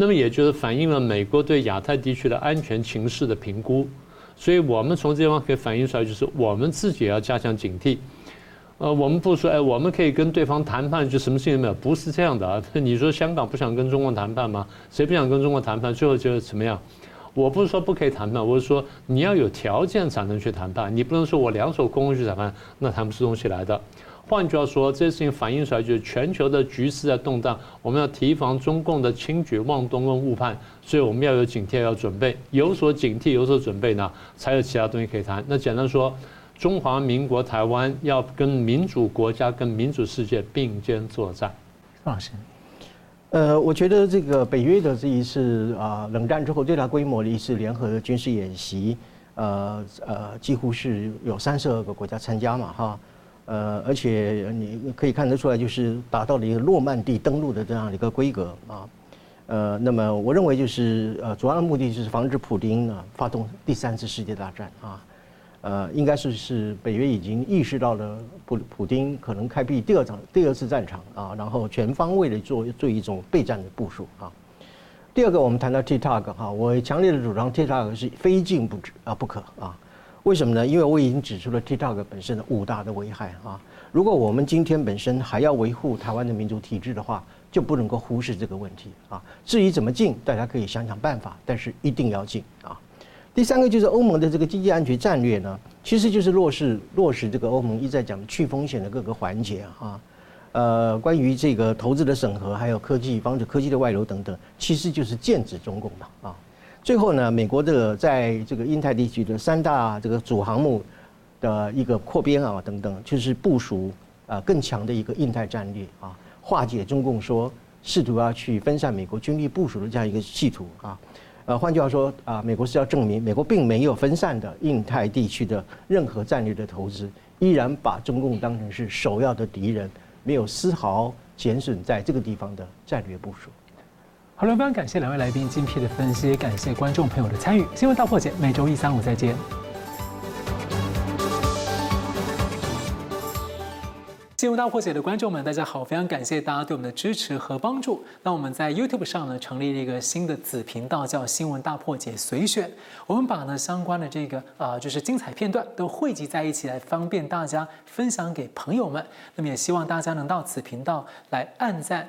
那么也就是反映了美国对亚太地区的安全情势的评估。所以我们从这地方可以反映出来，就是我们自己也要加强警惕。呃，我们不说，哎，我们可以跟对方谈判，就什么事情都没有，不是这样的啊。你说香港不想跟中国谈判吗？谁不想跟中国谈判？最后就是怎么样？我不是说不可以谈判，我是说你要有条件才能去谈判，你不能说我两手空空去谈判，那谈不出东西来的。换句话说，这件事情反映出来就是全球的局势在动荡，我们要提防中共的轻举妄动跟误判，所以我们要有警惕，要准备，有所警惕，有所准备呢，才有其他东西可以谈。那简单说。中华民国台湾要跟民主国家、跟民主世界并肩作战。方老师，呃，我觉得这个北约的这一次啊，冷战之后最大规模的一次联合的军事演习，呃呃，几乎是有三十二个国家参加嘛，哈，呃，而且你可以看得出来，就是达到了一个诺曼底登陆的这样的一个规格啊，呃，那么我认为就是呃，主要的目的就是防止普丁呢发动第三次世界大战啊。呃，应该是是北约已经意识到了普普丁可能开辟第二场第二次战场啊，然后全方位的做做一种备战的部署啊。第二个，我们谈到 TikTok 哈，我强烈的主张 TikTok 是非禁不止啊不可啊。为什么呢？因为我已经指出了 TikTok 本身的五大的危害啊。如果我们今天本身还要维护台湾的民主体制的话，就不能够忽视这个问题啊。至于怎么禁，大家可以想想办法，但是一定要禁啊。第三个就是欧盟的这个经济安全战略呢，其实就是落实落实这个欧盟一再讲去风险的各个环节啊，呃，关于这个投资的审核，还有科技防止科技的外流等等，其实就是剑指中共的啊。最后呢，美国这个在这个印太地区的三大这个主航母的一个扩编啊等等，就是部署啊更强的一个印太战略啊，化解中共说试图要去分散美国军力部署的这样一个企图啊。呃，换句话说啊，美国是要证明美国并没有分散的印太地区的任何战略的投资，依然把中共当成是首要的敌人，没有丝毫减损在这个地方的战略部署。好了，非常感谢两位来宾精辟的分析，感谢观众朋友的参与。新闻大破解每周一、三、五再见。新闻大破解的观众们，大家好！非常感谢大家对我们的支持和帮助。那我们在 YouTube 上呢，成立了一个新的子频道，叫“新闻大破解随选”。我们把呢相关的这个啊、就是精彩片段都汇集在一起，来方便大家分享给朋友们。那么也希望大家能到此频道来按赞。